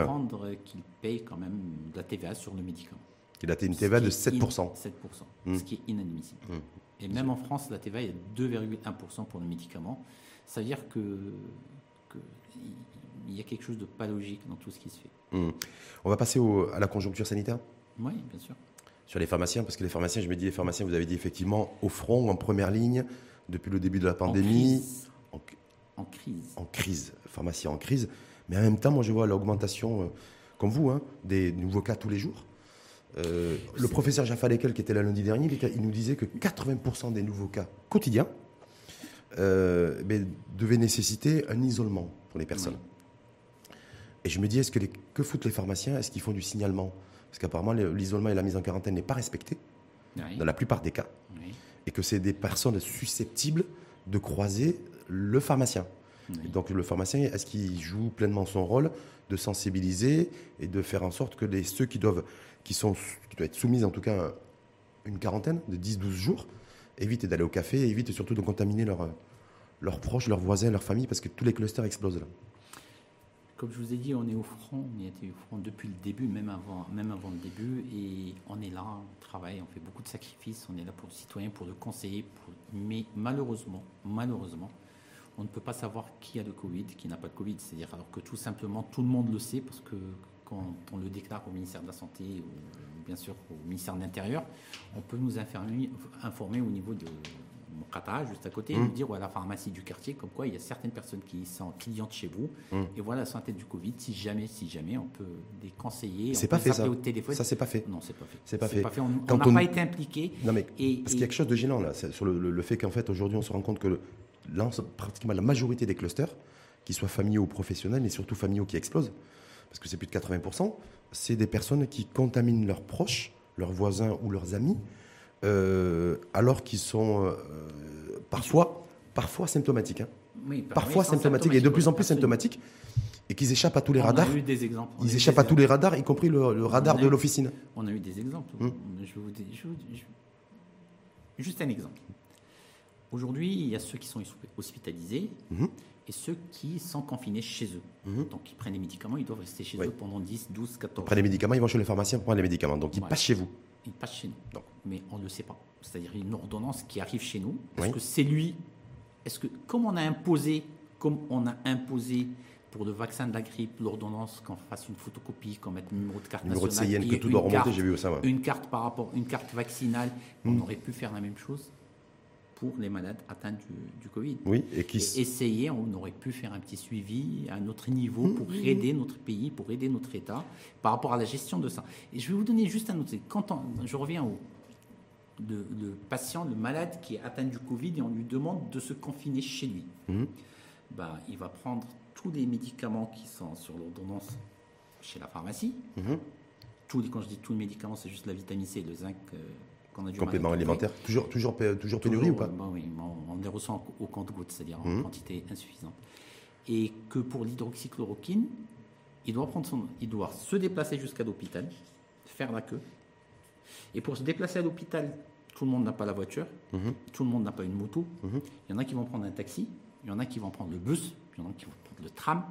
qu'il paye quand même de la TVA sur le médicament. qu'il a une TVA de Ce qui est 7%. in- 7%, Mm. ce qui est inadmissible. Mm. Et même en France, la TVA est de 2,1% pour le médicament. Ça veut dire que, que il y a quelque chose de pas logique dans tout ce qui se fait. Hum. On va passer au- à la conjoncture sanitaire. Oui, bien sûr. sur les pharmaciens, parce que les pharmaciens, je me dis, les pharmaciens, vous avez dit effectivement au front, en première ligne, depuis le début de la pandémie. En crise. En, crise. En crise. Pharmaciens en crise. Mais en même temps, moi, je vois l'augmentation, euh, comme vous, hein, des nouveaux cas tous les jours. Euh, le professeur Jaffa Lekel, qui était là lundi dernier, il nous disait que 80% des nouveaux cas quotidiens euh, devaient nécessiter un isolement pour les personnes. Et je me dis, est-ce que, les, que foutent les pharmaciens? Est-ce qu'ils font du signalement? Parce qu'apparemment, l'isolement et la mise en quarantaine n'est pas respecté dans la plupart des cas. Et que c'est des personnes susceptibles de croiser le pharmacien. donc le pharmacien, est-ce qu'il joue pleinement son rôle de sensibiliser et de faire en sorte que les, ceux qui doivent, qui sont, qui doivent être soumis en tout cas une quarantaine de 10-12 jours, évitent d'aller au café et évitent surtout de contaminer leurs, leurs proches, leurs voisins, leurs familles, parce que tous les clusters explosent là. Comme je vous ai dit, on est au front, on y été au front depuis le début, même avant, même avant le début, et on est là, on travaille, on fait beaucoup de sacrifices, on est là pour le citoyen, pour le conseiller, mais malheureusement, malheureusement, on ne peut pas savoir qui a le Covid, qui n'a pas de Covid. C'est-à-dire alors que tout simplement tout le monde le sait parce que quand on le déclare au ministère de la Santé ou bien sûr au ministère de l'Intérieur, on peut nous informer, informer au niveau de Mokata, juste à côté, et mmh. nous dire à la pharmacie du quartier, comme quoi il y a certaines personnes qui sont clientes chez vous, mmh. et voilà la santé du Covid. Si jamais, si jamais, on peut les conseiller. C'est pas fait ça. Au téléphone. Ça c'est pas fait. Non, c'est pas fait. C'est pas, fait. pas fait. On n'a pas été impliqué. Non mais et, parce qu'il y a quelque chose de gênant là, sur le, fait qu'en fait aujourd'hui on se rend compte que là, pratiquement la majorité des clusters, qu'ils soient familiaux ou professionnels, mais surtout familiaux qui explosent, parce que c'est plus de 80%, c'est des personnes qui contaminent leurs proches, leurs voisins ou leurs amis, euh, alors qu'ils sont euh, parfois, parfois symptomatiques. Hein. parfois symptomatiques, et de plus en plus symptomatiques, et qu'ils échappent à tous les radars. A eu des exemples. Ils échappent à tous les radars, y compris le, radar de l'officine. On a eu des exemples. Hum. Je vais vous, juste un exemple. Aujourd'hui, il y a ceux qui sont hospitalisés mhm. et ceux qui sont confinés chez eux. Mhm. Donc, ils prennent des médicaments, ils doivent rester chez eux pendant 10, 12, 14 Ils prennent les médicaments, ils vont chez le pharmacien pour prendre les médicaments. Donc, ils passent chez vous. Ils passent chez nous. Mais on ne le sait pas. C'est-à-dire une ordonnance qui arrive chez nous. Est-ce que c'est lui? Est-ce que, comme on a imposé, comme on a imposé pour le vaccin de la grippe, l'ordonnance, qu'on fasse une photocopie, qu'on mette un numéro de carte numéro nationale, de CIN, que tout doit remonter, j'ai vu ça. Une carte par rapport, une carte vaccinale, on hmm. aurait pu faire la même chose? Pour les malades atteints du, Covid. Oui, et qui essayer, on aurait pu faire un petit suivi à notre niveau pour mmh. aider notre pays, pour aider notre État par rapport à la gestion de ça. Et je vais vous donner juste un autre. Quand je reviens au le, patient, le malade qui est atteint du Covid et on lui demande de se confiner chez lui. Mmh. Bah, il va prendre tous les médicaments qui sont sur l'ordonnance chez la pharmacie. Mmh. Tous les, quand je dis tous les médicaments, c'est juste la vitamine C, le zinc. Euh, Complément alimentaire Toujours, toujours, toujours pénurie ou pas bah Oui, on les ressent au compte-gouttes, c'est-à-dire en mmh. quantité insuffisante. Et que pour l'hydroxychloroquine, il doit, prendre son, il doit se déplacer jusqu'à l'hôpital, faire la queue. Et pour se déplacer à l'hôpital, tout le monde n'a pas la voiture, mmh. tout le monde n'a pas une moto. Mmh. Il y en a qui vont prendre un taxi, il y en a qui vont prendre le bus, il y en a qui vont prendre le tram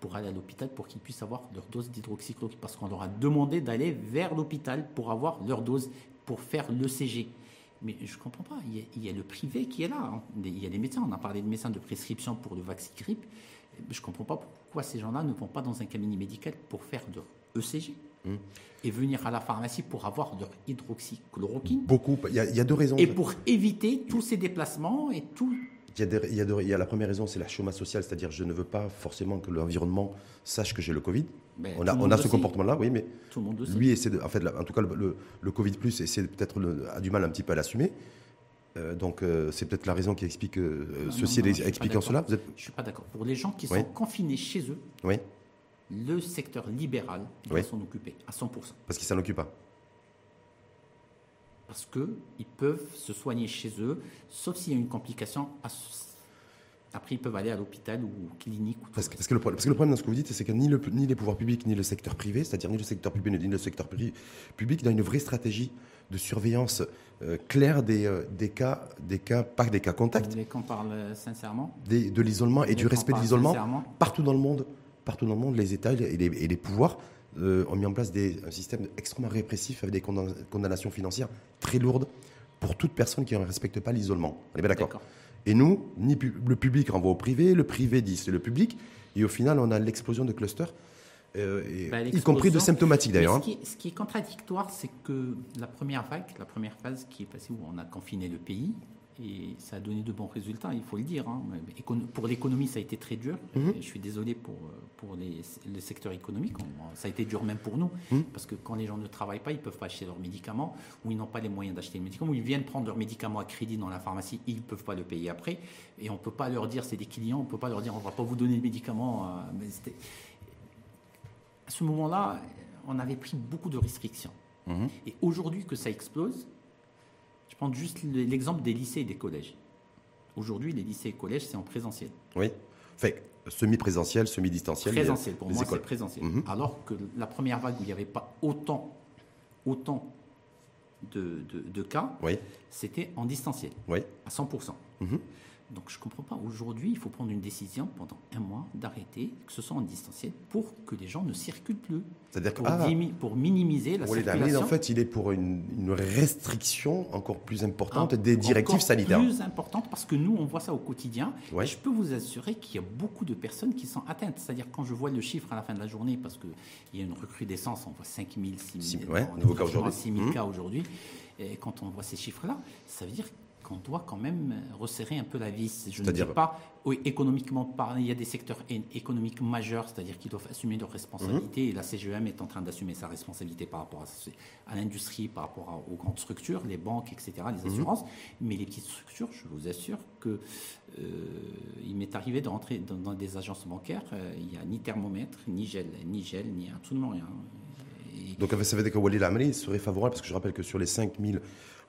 pour aller à l'hôpital pour qu'ils puissent avoir leur dose d'hydroxychloroquine. Parce qu'on leur a demandé d'aller vers l'hôpital pour avoir leur dose pour faire l'ECG. Mais je ne comprends pas. Il y, a, le privé qui est là. Hein. Il y a des médecins. On a parlé de médecins de prescription pour le vaccin grippe. Je ne comprends pas pourquoi ces gens-là ne vont pas dans un cabinet médical pour faire leur ECG hum. et venir à la pharmacie pour avoir leur hydroxychloroquine. Beaucoup. Il y, a, il y a deux raisons. Et pour éviter tous ces déplacements et tout il y, a il, y a la première raison, c'est la chômage social, c'est-à-dire je ne veux pas forcément que l'environnement sache que j'ai le Covid. on a, on a ce comportement-là, oui, mais tout le monde lui essaie de, en fait, en tout cas, le, le, Covid plus essaie peut-être a du mal un petit peu à l'assumer. Euh, donc euh, c'est peut-être la raison qui explique euh, ceci expliquant cela. Je ne suis pas d'accord. Pour les gens qui sont confinés chez eux, oui. le secteur libéral doit s'en occuper à 100%. Parce qu'il s'en occupe pas parce qu'ils peuvent se soigner chez eux, sauf s'il y a une complication. Après, ils peuvent aller à l'hôpital ou clinique. parce, que, parce, que le, parce, que, le, problème dans ce que vous dites, c'est que ni, le, ni, les pouvoirs publics, ni le secteur privé, c'est-à-dire ni le secteur public, ni le secteur public, n'a une vraie stratégie de surveillance euh, claire des, euh, des, cas, des cas, pas des cas contacts. Voulez qu'on parle euh, sincèrement De l'isolement et du respect de l'isolement partout dans le monde. Partout dans le monde, les États et les, et les pouvoirs euh, ont mis en place des, un système extrêmement répressif avec des condamnations financières très lourdes pour toute personne qui ne respecte pas l'isolement. On est bien d'accord Et nous, ni le public renvoie au privé, le privé dit c'est le public, et au final, on a l'explosion de clusters. euh, et- Bah, y compris de symptomatiques d'ailleurs. Ce hein. ce qui est contradictoire, c'est que la première vague, la première phase qui est passée où on a confiné le pays, et ça a donné de bons résultats, il faut le dire. hein. Pour l'économie, ça a été très dur. Mhm. Je suis désolé pour, pour les, le secteur économique. On- ça a été dur même pour nous, Mhm. parce que quand les gens ne travaillent pas, ils ne peuvent pas acheter leurs médicaments, ou ils n'ont pas les moyens d'acheter les médicaments, ou ils viennent prendre leurs médicaments à crédit dans la pharmacie, ils ne peuvent pas le payer après. Et on ne peut pas leur dire, c'est des clients, on ne peut pas leur dire, on ne va pas vous donner le médicament. euh, à ce moment-là, on avait pris beaucoup de restrictions. Mhm. Et aujourd'hui que ça explose, je prends juste l'exemple des lycées et des collèges. Aujourd'hui, les lycées et collèges, c'est en présentiel. Oui. Fait semi-présentiel, semi-distanciel. Présentiel, pour les moi, c'est présentiel. Mhm. Alors que la première vague où il n'y avait pas autant, autant de, de- de cas, Oui, c'était en distanciel, oui. à 100%. Mhm. Donc je ne comprends pas. Aujourd'hui, il faut prendre une décision pendant un mois d'arrêter, que ce soit en distanciel, pour que les gens ne circulent plus. C'est-à-dire Pour, ah, pour minimiser la Hamid, circulation. en fait, il est pour une, une restriction encore plus importante des directives encore sanitaires. plus importante parce que nous, on voit ça au quotidien. Ouais. Et je peux vous assurer qu'il y a beaucoup de personnes qui sont atteintes. C'est-à-dire quand je vois le chiffre à la fin de la journée, parce qu'il y a une recrudescence, on voit 5 000, 6 Six- 000, ouais, non, nouveaux cas pratiquement aujourd'hui. 6 000 Mhm. cas aujourd'hui. Et quand on voit ces chiffres-là, ça veut dire qu'on doit quand même resserrer un peu la vis. Je ne dis pas, oui, économiquement parlant, il y a des secteurs économiques majeurs, c'est-à-dire qu'ils doivent assumer leurs responsabilités. Mhm. Et la CGM est en train d'assumer sa responsabilité par rapport à, l'industrie, par rapport à- aux grandes structures, les banques, etc., les Mhm. assurances. Mais les petites structures, je vous assure que euh, il m'est arrivé de rentrer dans, dans des agences bancaires, euh, il n'y a ni thermomètre, ni gel, ni gel, ni absolument rien. Et- Donc, ça veut dire que Walid Hamid serait favorable, parce que je rappelle que sur les 5 000,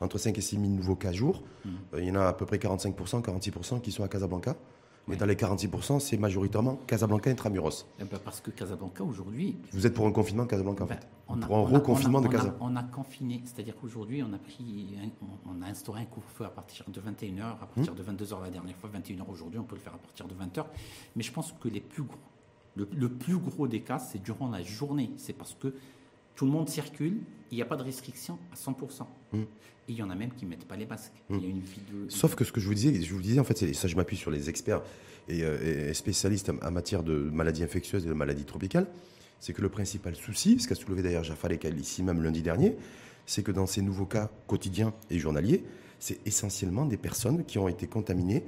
entre 5 et 6 000 nouveaux cas jour, Mhm. euh, il y en a à peu près 45%, 46% qui sont à Casablanca. Et Ouais. dans les 46%, c'est majoritairement Casablanca intramuros. eh ben, parce que Casablanca, aujourd'hui, Vous êtes pour un confinement de Casablanca, en Ben, fait. on a- pour un reconfinement de on a- Casa. On a confiné, c'est-à-dire qu'aujourd'hui, on a pris, un- on a instauré un couvre-feu à partir de 21h, à Hum. partir de 22h la dernière fois, 21h aujourd'hui, on peut le faire à partir de 20h. Mais je pense que les plus gros, le, le plus gros des cas, c'est durant la journée. C'est parce que tout le monde circule, il n'y a pas de restriction à 100%. Hum. Et il y en a même qui ne mettent pas les masques. Il y a une vidéo. Sauf que ce que je vous disais, je vous disais en fait, c'est- ça je m'appuie sur les experts et, euh, et spécialistes en matière de maladies infectieuses et de maladies tropicales, c'est que le principal souci, ce qu'a soulevé d'ailleurs Jafar Ekal ici même lundi dernier, c'est que dans ces nouveaux cas quotidiens et journaliers, c'est essentiellement des personnes qui ont été contaminées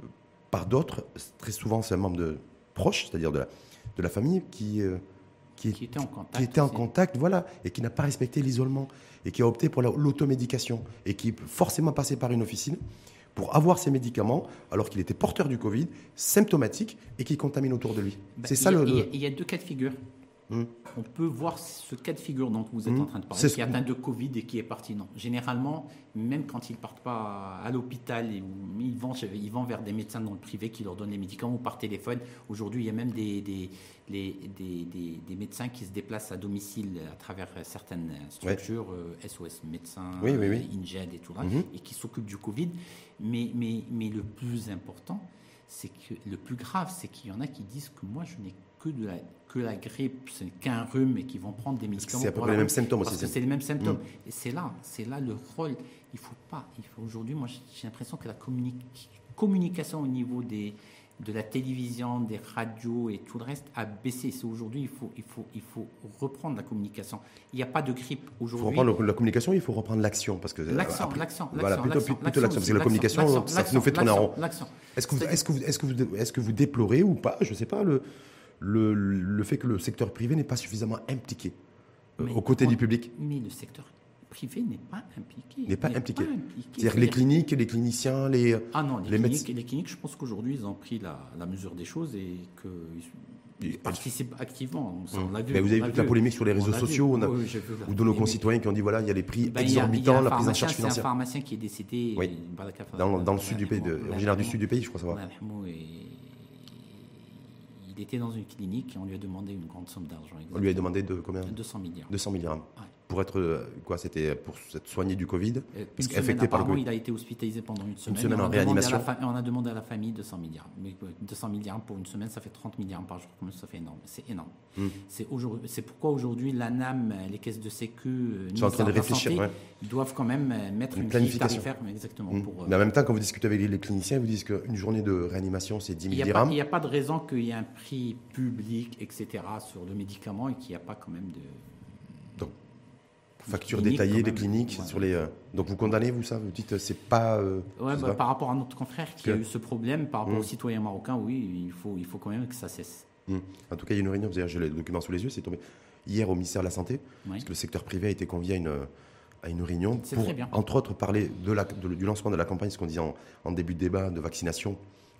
euh, par d'autres, très souvent c'est un membre de, proche, c'est-à-dire de la, de la famille, qui, euh, qui, Qui était en contact. qui était en aussi. contact, voilà, et qui n'a pas respecté l'isolement, et qui a opté pour la- l'automédication, et qui est forcément passé par une officine pour avoir ces médicaments, alors qu'il était porteur du Covid, symptomatique, et qui contamine autour de lui. Ben, c'est ça y a- le... Il y, a- le- il y a deux cas de figure. Hum. On peut voir ce cas de figure dont vous êtes Hum. en train de parler, qui est atteint de Covid et qui est parti. Non. Généralement, même quand ils ne partent pas à l'hôpital, ils vont, chez- ils vont vers des médecins dans le privé qui leur donnent les médicaments ou par téléphone. Aujourd'hui, il y a même des, des, les- des- des- des médecins qui se déplacent à domicile à travers certaines structures, euh, SOS médecins, Oui, oui, oui. euh, INGED et tout là, Mhm. et qui s'occupent du Covid. Mais, mais, mais le plus important, c'est que le plus grave, c'est qu'il y en a qui disent que moi, je n'ai que de la, que la grippe, ce n'est qu'un rhume et qui vont prendre des médicaments. c'est à peu près les mêmes symptômes aussi. c'est- les mêmes symptômes. Mm. Et c'est là, c'est là le rôle. Il faut pas. Il faut aujourd'hui, moi, j'ai l'impression que la communi- communication au niveau des de la télévision, des radios et tout le reste a baissé. C'est aujourd'hui, il faut, il faut, il faut reprendre la communication. Il n'y a pas de grippe Il faut aujourd'hui. reprendre la communication, il faut reprendre l'action. Parce que, L'action, l'action, Voilà, plutôt, l'action, plutôt l'action, parce que la communication, ça nous fait tourner en rond. Est-ce que, est-ce, que est-ce, que est-ce que vous déplorez ou pas, je ne sais pas, le, le, le fait que le secteur privé n'est pas suffisamment impliqué euh, aux côtés on- du public Mais le secteur privé n'est pas impliqué. N'est pas impliqué. impliqué. C'est-à-dire les cliniques, les cliniciens, les... Ah non, les, les cliniques, médecins- les cliniques, je pense qu'aujourd'hui, ils ont pris la, la mesure des choses et qu'ils participent activement. On l'a vu, Mais vous avez on l'a vu la vu. polémique sur les réseaux sociaux, on a- Oui, ou de nos concitoyens qui ont dit voilà, il y a les prix Ben, a- exorbitants, la prise en charge C'est un financière. pharmacien qui est décédé Oui. Dans, dans le sud du pays, originaire du sud du pays, je crois savoir. Il était dans une clinique et on lui a demandé une grande somme d'argent. On lui a demandé de combien? 200 milliards. 200 milliards. Ouais. Pour être euh, quoi C'était pour être soigné du Covid Parce Une semaine, par le Covid. il a été hospitalisé pendant une semaine. semaine Et on en réanimation. fa- on a demandé à la famille 200 milliards. Mais euh, 200 milliards pour une semaine, ça fait 30 milliards par jour. Ça fait énorme. C'est énorme. Hmm. C'est aujourd'hui- C'est pourquoi aujourd'hui l'ANAM, les caisses de sécu, euh, sont en train de réfléchir, Santé, ouais. doivent quand même euh, mettre Une une, planification. tarifaire, exactement. Mm. Pour, euh, Mais en même temps, quand vous discutez avec les cliniciens, ils vous disent qu'une journée de réanimation, c'est 10 il 000 n'y a, pas- dirhams. il y a pas de raison qu'il y ait un prix public, etc., sur le médicament et qu'il n'y a pas quand même de. Donc, Facture clinique, détaillée quand des cliniques Ouais. sur les. euh, Donc vous condamnez, vous ça Vous dites euh, c'est pas. euh, Ouais, bah, par rapport à notre confrère qui a eu ce problème, par rapport Mm. aux citoyens marocains, oui, il faut, il faut quand même que ça cesse. Hmm. En tout cas, il y a une réunion, j'ai les documents sous les yeux, c'est tombé hier au ministère de la Santé, Oui. parce que le secteur privé a été convié à une, à une réunion pour, entre autres, parler de la, de- du lancement de la campagne, ce qu'on disait en, en début de débat, de vaccination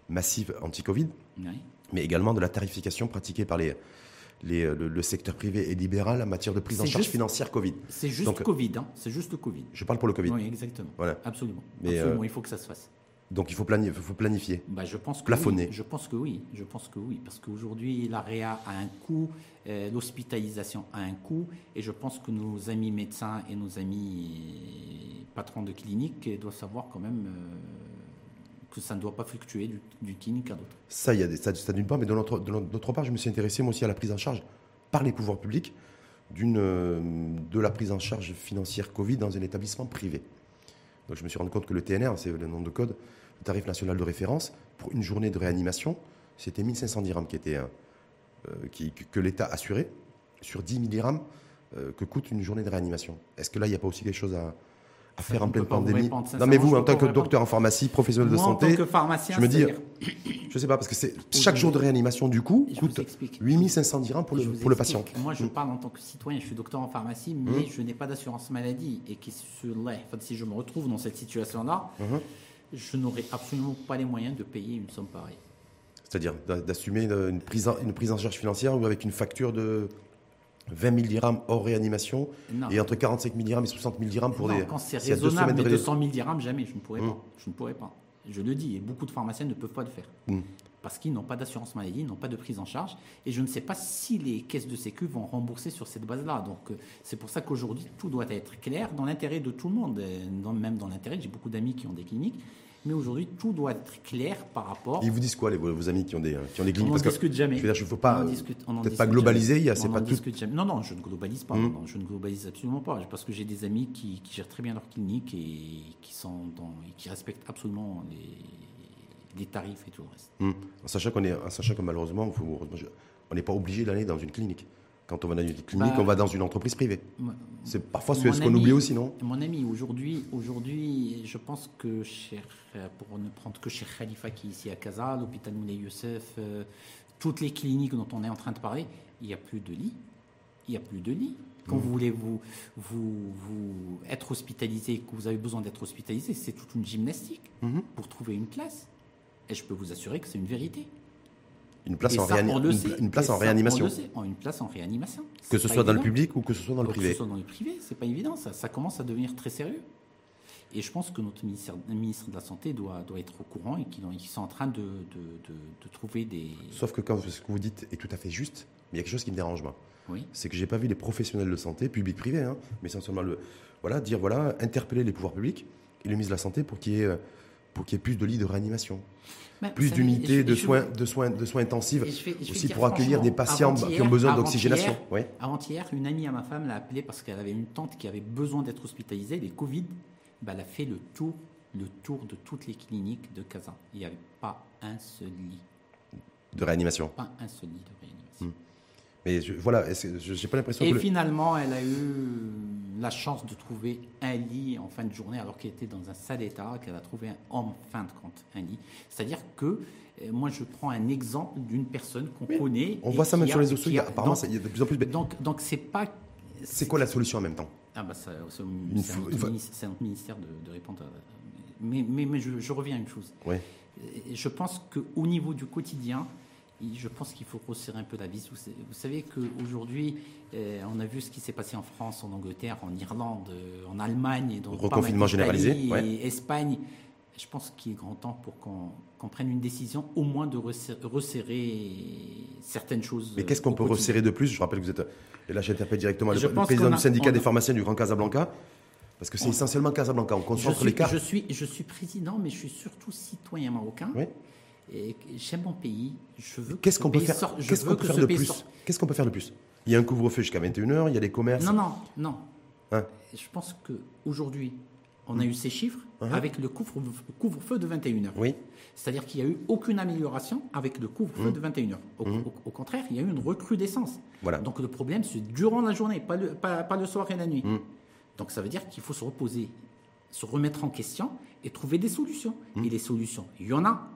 massive anti-Covid, Oui. mais également de la tarification pratiquée par les, les- le, le secteur privé et libéral en matière de prise en charge juste- financière Covid. C'est juste Donc- Covid, hein, c'est juste le Covid. Je parle pour le Covid. Oui, exactement. Voilà. Absolument. Mais, Absolument, euh, il faut que ça se fasse. Donc il faut planifier. faut planifier. Bah, je pense que Plafonner. Oui. Je pense que oui. Je pense que oui, parce qu'aujourd'hui l'AREA a un coût, euh, l'hospitalisation a un coût, et je pense que nos amis médecins et nos amis patrons de clinique doivent savoir quand même euh, que ça ne doit pas fluctuer du, du clinique à l'autre. Ça, y a ça, d'une part, mais d'autre part, je me suis intéressé moi aussi à la prise en charge par les pouvoirs publics d'une, euh, de la prise en charge financière Covid dans un établissement privé. Donc je me suis rendu compte que le TNR, c'est le nom de code, le tarif national de référence, pour une journée de réanimation, c'était 1500 dirhams qui était, euh, euh, qui, que, l'État assurait sur 10 000 dirhams que coûte une journée de réanimation. Est-ce que là, il n'y a pas aussi des choses à, à faire en ne pleine pandémie Non, mais vous, en tant que docteur en pharmacie, professionnel de santé, en tant que pharmacien, je me dis, je sais pas, parce que c'est chaque jour de réanimation, du coup, coûte explique. 8500 dirhams pour le, pour le patient. Moi, je Mm. parle en tant que citoyen, je suis docteur en pharmacie, mais je n'ai pas d'assurance maladie. Et qui, si je me retrouve dans cette situation-là, Mhm. je n'aurai absolument pas les moyens de payer une somme pareille. C'est-à-dire d'a- d'assumer une prise, en, une prise en charge financière ou avec une facture de 20 000 dirhams hors réanimation Non. et entre 45 000 dirhams et 60 000 dirhams pour Non, des. quand c'est raisonnable, mais de ré- 200 000 dirhams, jamais, je ne pourrais Mm. pas. Je ne pourrais pas. Je le dis, et beaucoup de pharmaciens ne peuvent pas le faire. Mm. Parce qu'ils n'ont pas d'assurance maladie, ils n'ont pas de prise en charge. Et je ne sais pas si les caisses de sécu vont rembourser sur cette base-là. Donc, euh, c'est pour ça qu'aujourd'hui, tout doit être clair dans l'intérêt de tout le monde. euh, dans- même dans l'intérêt, j'ai beaucoup d'amis qui ont des cliniques. Mais aujourd'hui, tout doit être clair par rapport. Ils vous disent quoi, les, vos, amis qui ont des, qui ont des On cliniques n'en Parce que, discute jamais. je veux dire, je ne faut pas. On on peut-être pas globaliser, il y a- On pas tout- jamais. Non, non, je ne globalise pas. Mm. Non, non, je ne globalise absolument pas. Parce que j'ai des amis qui, qui gèrent très bien leur clinique et qui, sont dans, et qui respectent absolument les, les tarifs et tout le reste. En sachant qu'on est, en sachant que malheureusement, on n'est pas obligé d'aller dans une clinique. Quand on va dans une clinique, Bah, on va dans une entreprise privée. C'est parfois ce qu'on oublie aussi, non Mon ami, aujourd'hui, aujourd'hui, je pense que cher, pour ne prendre que chez Khalifa qui est ici à Casa, l'hôpital Moulay Youssef, euh, toutes les cliniques dont on est en train de parler, il n'y a plus de lits. Il n'y a plus de lits. Quand vous voulez vous, vous, vous être hospitalisé, que vous avez besoin d'être hospitalisé, c'est toute une gymnastique Mhm. pour trouver une place. Et je peux vous assurer que c'est une vérité. Une place, Et en, ça, réani- une, place Et en ça, réanimation. une place en réanimation. Que ce soit dans le public ou que ce soit dans le privé. Que ce soit dans le privé, c'est pas évident. Ça, ça commence à devenir très sérieux. Et je pense que notre ministère, ministre de la Santé doit, doit être au courant et qu'ils ont- qu'ils sont en train de, de, de- de trouver des. Sauf que quand ce que vous dites est tout à fait juste, mais il y a quelque chose qui me dérange moi. Oui. C'est que j'ai pas vu les professionnels de santé, public privé, hein, mais essentiellement le, voilà, dire voilà, interpeller les pouvoirs publics et le ministre de la santé pour qu'il y ait, euh, pour qu'il y ait plus de lits de réanimation, plus d'unités de soins, de soins, de soins intensifs, je je aussi pour accueillir des patients qui ont besoin d'oxygénation. Oui. Avant-hier, une amie à ma femme l'a appelée parce qu'elle avait une tante qui avait besoin d'être hospitalisée, les Covid. Ben, elle a fait le tour, le tour de toutes les cliniques de Kazan. Il n'y avait pas un seul lit. De réanimation. Pas un seul lit de réanimation. Hmm. Mais je- voilà, je j'ai pas l'impression Et que le- finalement, elle a eu la chance de trouver un lit en fin de journée, alors qu'elle était dans un sale état, qu'elle a trouvé un- en fin de compte un lit. C'est-à-dire que euh, moi, je prends un exemple d'une personne qu'on connaît. on voit ça même sur a- les sociaux. Apparemment, il y a de plus en plus. Donc, donc c'est pas. C'est quoi la solution en même temps? Ah bah c'est une notre fois- ministère, de, de répondre. à- mais mais, mais je, je reviens à une chose. Ouais. Et Je pense qu'au niveau du quotidien, je pense qu'il faut resserrer un peu la vis. Vous sa- vous savez qu'aujourd'hui, euh, on a vu ce qui s'est passé en France, en Angleterre, en Irlande, euh, en Allemagne, mal Reconfinement généralisé, ouais. et Espagne. je pense qu'il est grand temps pour qu'on prenne une décision, au moins de resserrer, certaines choses. Mais qu'est-ce qu'on peut resserrer de plus? Je rappelle que vous êtes, et là j'interpelle directement le, président du syndicat des pharmaciens du Grand Casablanca, parce que c'est essentiellement Casablanca, on concentre les cas. Je suis, je suis président, mais je suis surtout citoyen marocain. Oui. J'aime mon pays. Je veux. Qu'est-ce qu'on peut faire Qu'est-ce qu'on peut faire de plus Qu'est-ce qu'on peut faire de plus Il y a un couvre-feu jusqu'à 21h. Il y a des commerces. Non, non, non. Hein je pense que aujourd'hui, on a eu ces chiffres uh-huh. avec le couvre-feu de 21h. Oui. C'est-à-dire qu'il n'y a eu aucune amélioration avec le couvre-feu mmh. de 21h. Mmh. Au, contraire, il y a eu une recrudescence. Voilà. Donc le problème, c'est durant la journée, pas le, pas, le soir et la nuit. Mmh. Donc ça veut dire qu'il faut se reposer, se remettre en question et trouver des solutions. Et les solutions, il y en a.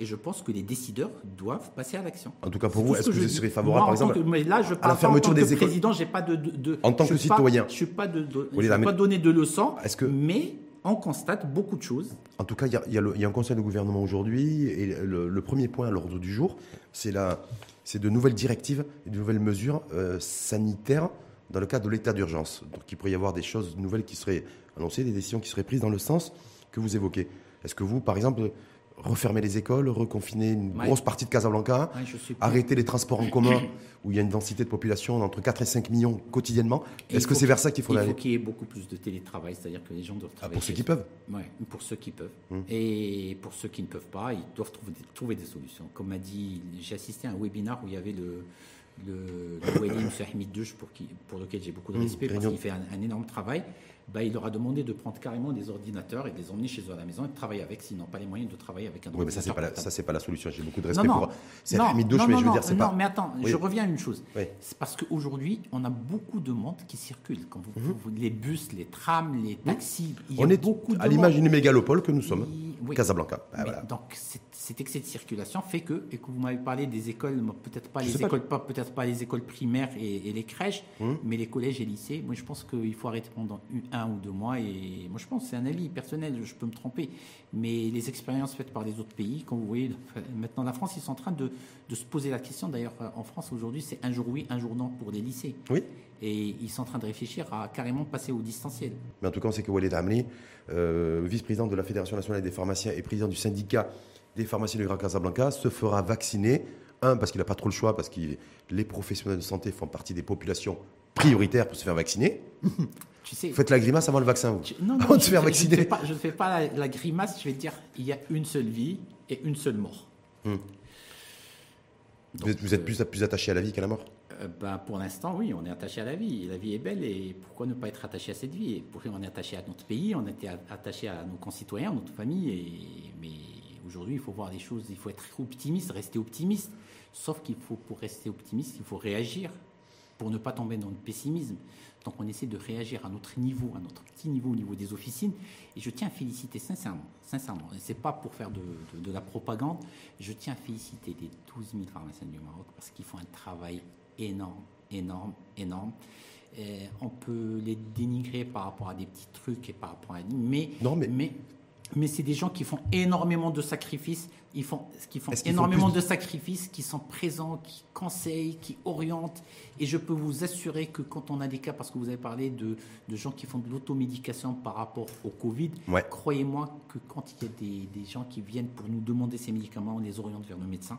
Et je pense que les décideurs doivent passer à l'action. En tout cas, pour vous, est-ce que, vous serez favorable, par exemple, mais là, je à la fermeture en tant des que président, j'ai pas de, de, En tant que citoyen. je ne suis pas, de, de pas donner de leçons, que... mais on constate beaucoup de choses. En tout cas, il y, y, a un conseil de gouvernement aujourd'hui, et le, premier point à l'ordre du jour, c'est de nouvelles directives et de nouvelles mesures euh, sanitaires dans le cadre de l'état d'urgence. Donc il pourrait y avoir des choses nouvelles qui seraient annoncées, des décisions qui seraient prises dans le sens que vous évoquez. Est-ce que vous, par exemple, refermer les écoles, reconfiner une grosse partie de Casablanca, arrêter les transports en commun où il y a une densité de population entre 4 et 5 millions quotidiennement. Est-ce que c'est vers ça qu'il faut, aller Il faut qu'il y ait beaucoup plus de télétravail, c'est-à-dire que les gens doivent ah, travailler. pour ceux qui peuvent Oui, pour ceux qui peuvent. Hum. Et pour ceux qui ne peuvent pas, ils doivent trouver des, trouver des solutions. Comme m'a dit, j'ai assisté à un webinaire où il y avait le, le, le M. Hamid pour, qui, pour lequel j'ai beaucoup de hum, respect, parce qu'il fait un, énorme travail. Bah, il leur a demandé de prendre carrément des ordinateurs et de les emmener chez eux à la maison et de travailler avec s'ils n'ont pas les moyens de travailler avec un ordinateur. Oui, mais ça, c'est pas, la, ça, c'est pas la solution. J'ai beaucoup de respect pour. C'est Hamid Douche, mais je veux dire, c'est pas. Non, mais attends, je reviens à une chose. C'est parce qu'aujourd'hui, on a beaucoup de monde qui circule. Quand vous, mhm. les bus, les trams, les taxis, il y a on est beaucoup à l'image d'une mégalopole que nous sommes, Casablanca. Ah, donc, cet excès de circulation fait que, et que vous m'avez parlé des écoles, peut-être pas les écoles, pas, peut-être pas les écoles primaires et, les crèches, hum. mais les collèges et lycées. Moi, je pense qu'il faut arrêter pendant un ou deux mois. Et moi, je pense, c'est un avis personnel, je peux me tromper, mais les expériences faites par les autres pays, quand vous voyez maintenant la France, ils sont en train de, de se poser la question. D'ailleurs, en France aujourd'hui, c'est un jour oui, un jour non pour les lycées. Oui. Et ils sont en train de réfléchir à carrément passer au distanciel. Mais en tout cas, on sait que Walid Amri, euh, vice-président de la Fédération nationale des pharmaciens et président du syndicat des pharmaciens du Grand Casablanca, se fera vacciner. Un, parce qu'il n'a pas trop le choix, parce que les professionnels de santé font partie des populations prioritaires pour se faire vacciner. Tu sais, Faites la grimace avant le vaccin, vous. non, non, se faire vacciner. Je ne fais pas, la, grimace, je vais te dire, il y a une seule vie et une seule mort. Hmm. vous êtes, plus, plus attaché à la vie qu'à la mort euh, ben, Pour l'instant, oui, on est attaché à la vie. La vie est belle et pourquoi ne pas être attaché à cette vie? Et Pourquoi on est attaché à notre pays, on est attaché à nos concitoyens, à notre famille. Et, mais aujourd'hui, il faut voir les choses, il faut être optimiste, rester optimiste. Sauf qu'il faut, pour rester optimiste, il faut réagir pour ne pas tomber dans le pessimisme. Donc on essaie de réagir à notre niveau, à notre petit niveau au niveau des officines. Et je tiens à féliciter sincèrement, sincèrement, et c'est pas pour faire de, de, la propagande, je tiens à féliciter les 12 000 pharmaciens du Maroc parce qu'ils font un travail énorme, énorme, énorme. on peut les dénigrer par rapport à des petits trucs et par rapport à... Mais, non, mais... mais mais c'est des gens qui font énormément de sacrifices. Ils font, qui font énormément de sacrifices, qui sont présents, qui conseillent, qui orientent. Et je peux vous assurer que quand on a des cas, parce que vous avez parlé de, de gens qui font de l'automédication par rapport au Covid, croyez-moi que quand il y a des, des gens qui viennent pour nous demander ces médicaments, on les oriente vers nos médecins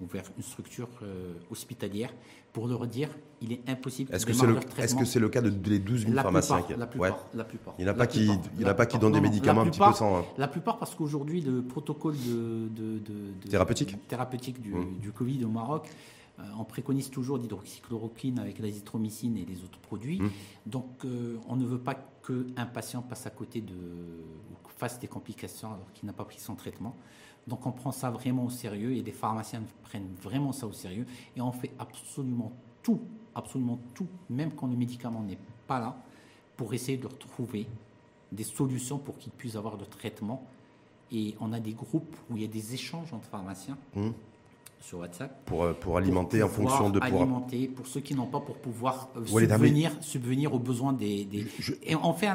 ou vers une structure euh, hospitalière pour leur dire il est impossible est-ce que c'est le, est-ce que c'est le cas de, les 12 000 pharmaciens la plupart, la plupart, Il n'y en a pas qui, il a pas qui donnent des médicaments un petit peu sans. Hein. La plupart parce qu'aujourd'hui le protocole de, de, thérapeutique, thérapeutique du, mmh. du, Covid au Maroc, euh, on préconise toujours l'hydroxychloroquine avec l'azithromycine et les autres produits. Mmh. Donc euh, on ne veut pas qu'un patient passe à côté de ou fasse des complications alors qu'il n'a pas pris son traitement. Donc on prend ça vraiment au sérieux et les pharmaciens prennent vraiment ça au sérieux et on fait absolument tout, absolument tout, même quand le médicament n'est pas là, pour essayer de trouver des solutions pour qu'ils puissent avoir de traitement. Et on a des groupes où il y a des échanges entre pharmaciens. Mmh sur WhatsApp. Pour, euh, pour alimenter en fonction de... Pour alimenter, pour ceux qui n'ont pas, pour pouvoir euh, subvenir, subvenir aux besoins des... des... Et on, fait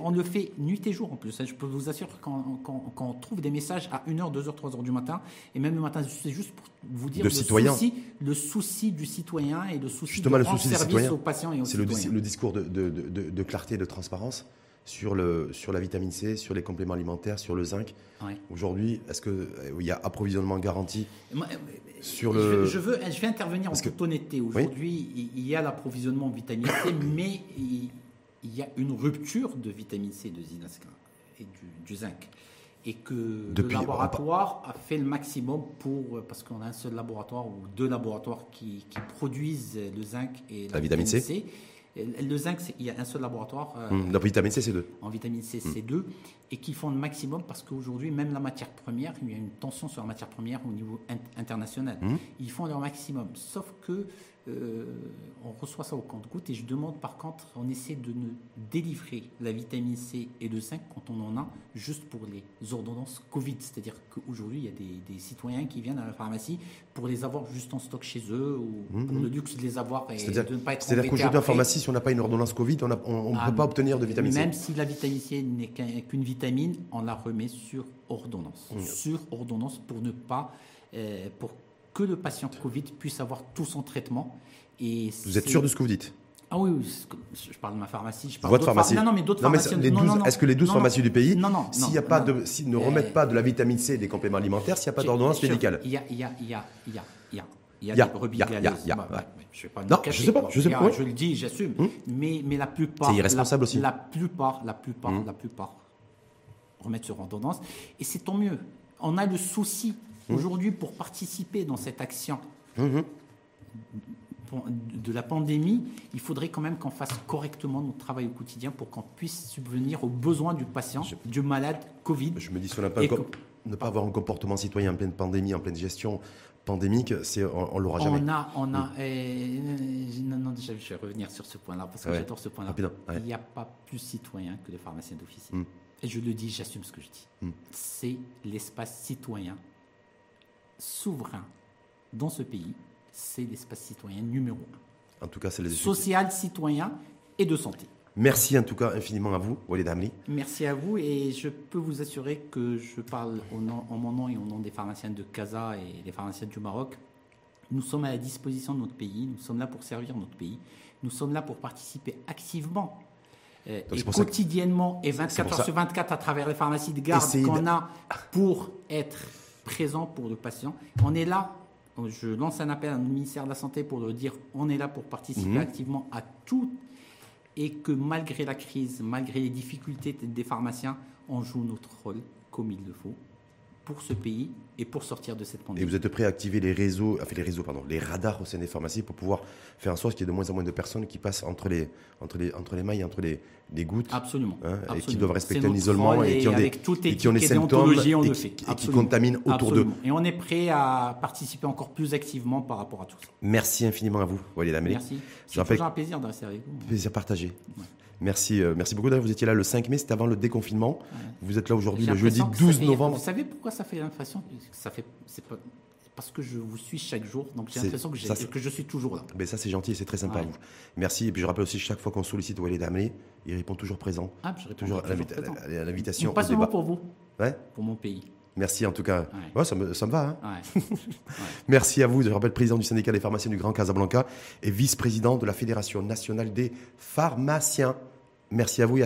on le fait nuit et jour en plus. Hein. Je peux vous assurer quand, quand, quand, on trouve des messages à 1h, 2h, 3h du matin, et même le matin, c'est juste pour vous dire le, souci, le souci du citoyen et le souci Justement, de le souci service aux patients et aux C'est le, le, discours de, de, de, de clarté et de transparence sur, le, sur la vitamine C, sur les compléments alimentaires, sur le zinc. Ouais. Aujourd'hui, est-ce qu'il y a approvisionnement garanti Moi, euh, sur je, le. je veux, je vais intervenir en que- toute honnêteté. Aujourd'hui, il- il y a l'approvisionnement en vitamine C, mais il, il y a une rupture de vitamine C, de zinasca et du, du zinc. Et que Depuis- le laboratoire a fait le maximum pour, parce qu'on a un seul laboratoire ou deux laboratoires qui, qui produisent le zinc et la, La vitamine C. C. Le zinc, c'est- il y a un seul laboratoire. euh, Hum, La vitamine C, c'est deux. en vitamine C, C2, et qui font le maximum parce qu'aujourd'hui, même la matière première, il y a une tension sur la matière première au niveau in- international. Ils font leur maximum. Sauf que euh, on reçoit ça au compte-goutte et je demande par contre, on essaie de ne délivrer la vitamine C et le zinc quand on en a juste pour les ordonnances Covid. C'est-à-dire qu'aujourd'hui, il y a des, des citoyens qui viennent à la pharmacie pour les avoir juste en stock chez eux ou pour le luxe de les avoir et de ne pas être c'est-à-dire qu'aujourd'hui, en pharmacie, si on n'a pas une ordonnance Covid, on ne Ah, peut pas obtenir de vitamine Même C. si la vitamine C n'est qu'un- qu'une vitamine, on la remet sur ordonnance. Mmh. Sur ordonnance pour ne pas, euh, pour que le patient Covid puisse avoir tout son traitement. Et Vous êtes sûr de ce que vous dites? Ah oui, je parle de ma pharmacie. Je parle Votre pharmacie phar- Non, non, mais d'autres pharmacies. les non, 12 non, non. Est-ce que les 12 Non, non. pharmacies du pays, s'il y a pas de, s'ils ne Euh, remettent pas de la vitamine C et des compléments alimentaires, s'il n'y a pas d'ordonnance médicale Il y a, il y a, il y a, il y a, il y a, il y a y a, des brebis y a, a, ouais. je me Non, cacher. je sais pas, je sais pas, ouais. Je le dis, j'assume. Mais, mais la plupart. C'est irresponsable la, aussi. La plupart, la plupart, Hum. la plupart remettent sur ordonnance. Et c'est tant mieux. On a le souci Hum. aujourd'hui pour participer dans cette action de la pandémie, il faudrait quand même qu'on fasse correctement notre travail au quotidien pour qu'on puisse subvenir aux besoins du patient, du malade Covid. Je me dis, si on n'a pas un que- ne pas avoir un comportement citoyen en pleine pandémie, en pleine gestion pandémique, c'est, on, on l'aura jamais. On a, on a, euh, non, non, je vais revenir sur ce point-là parce que Ouais. j'adore ce point-là. Ouais. Il n'y a pas plus citoyen que les pharmaciens d'office. Mm. Et je le dis, j'assume ce que je dis. Mm. C'est l'espace citoyen souverain dans ce pays. C'est l'espace citoyen numéro un. En tout cas, c'est les Social, citoyen et de santé. Merci en tout cas infiniment à vous, Walid Amri. Merci à vous et je peux vous assurer que je parle au nom- en mon nom et au nom des pharmaciens de Casa et des pharmaciens du Maroc. Nous sommes à la disposition de notre pays, nous sommes là pour servir notre pays, nous sommes là pour participer activement euh, et que- quotidiennement et c'est 24 pour heures sur 24 à travers les pharmacies de garde de- qu'on a pour être présent pour le patient. On est là, je lance un appel au ministère de la Santé pour leur dire on est là pour participer Mhm. activement à tout et que malgré la crise, malgré les difficultés des pharmaciens, on joue notre rôle comme il le faut pour ce pays et pour sortir de cette Et pandémie. vous êtes prêt à activer les réseaux, enfin les réseaux, pardon, les radars au sein des pharmacies pour pouvoir faire en sorte qu'il y ait de moins en moins de personnes qui passent entre les, entre les, entre les mailles, entre les, les gouttes, Absolument. hein, et qui doivent respecter un isolement et qui ont des, et qui ont des et symptômes on et qui, et contaminent autour d'eux. Et on est prêt à participer encore plus activement par rapport à tout ça. Merci infiniment à vous, Walid Amri. Merci. C'est toujours un plaisir de rester avec vous. Plaisir partagé. Merci, euh, merci beaucoup. Vous étiez là le 5 mai, c'était avant le déconfinement. Vous êtes là aujourd'hui le jeudi l'impression que ça 12 fait- novembre. Vous savez pourquoi ça fait l'impression ça fait c'est pas parce que je vous suis chaque jour, donc j'ai C'est- l'impression que, ça, que je suis toujours là. Mais ça, c'est gentil et c'est très sympa Ouais. vous. Merci. Et puis je rappelle aussi, chaque fois qu'on sollicite Walid Amri, il répond toujours présent. Ah, je réponds Toujours à toujours à l'invitation Pas seulement pour vous, Ouais. pour mon pays. Merci en tout cas. Ouais. Ouais, ça, me, ça me va. hein. Ouais. Merci à vous. Je rappelle président du syndicat des pharmaciens du Grand Casablanca et vice-président de la Fédération nationale des pharmaciens. Merci à vous et à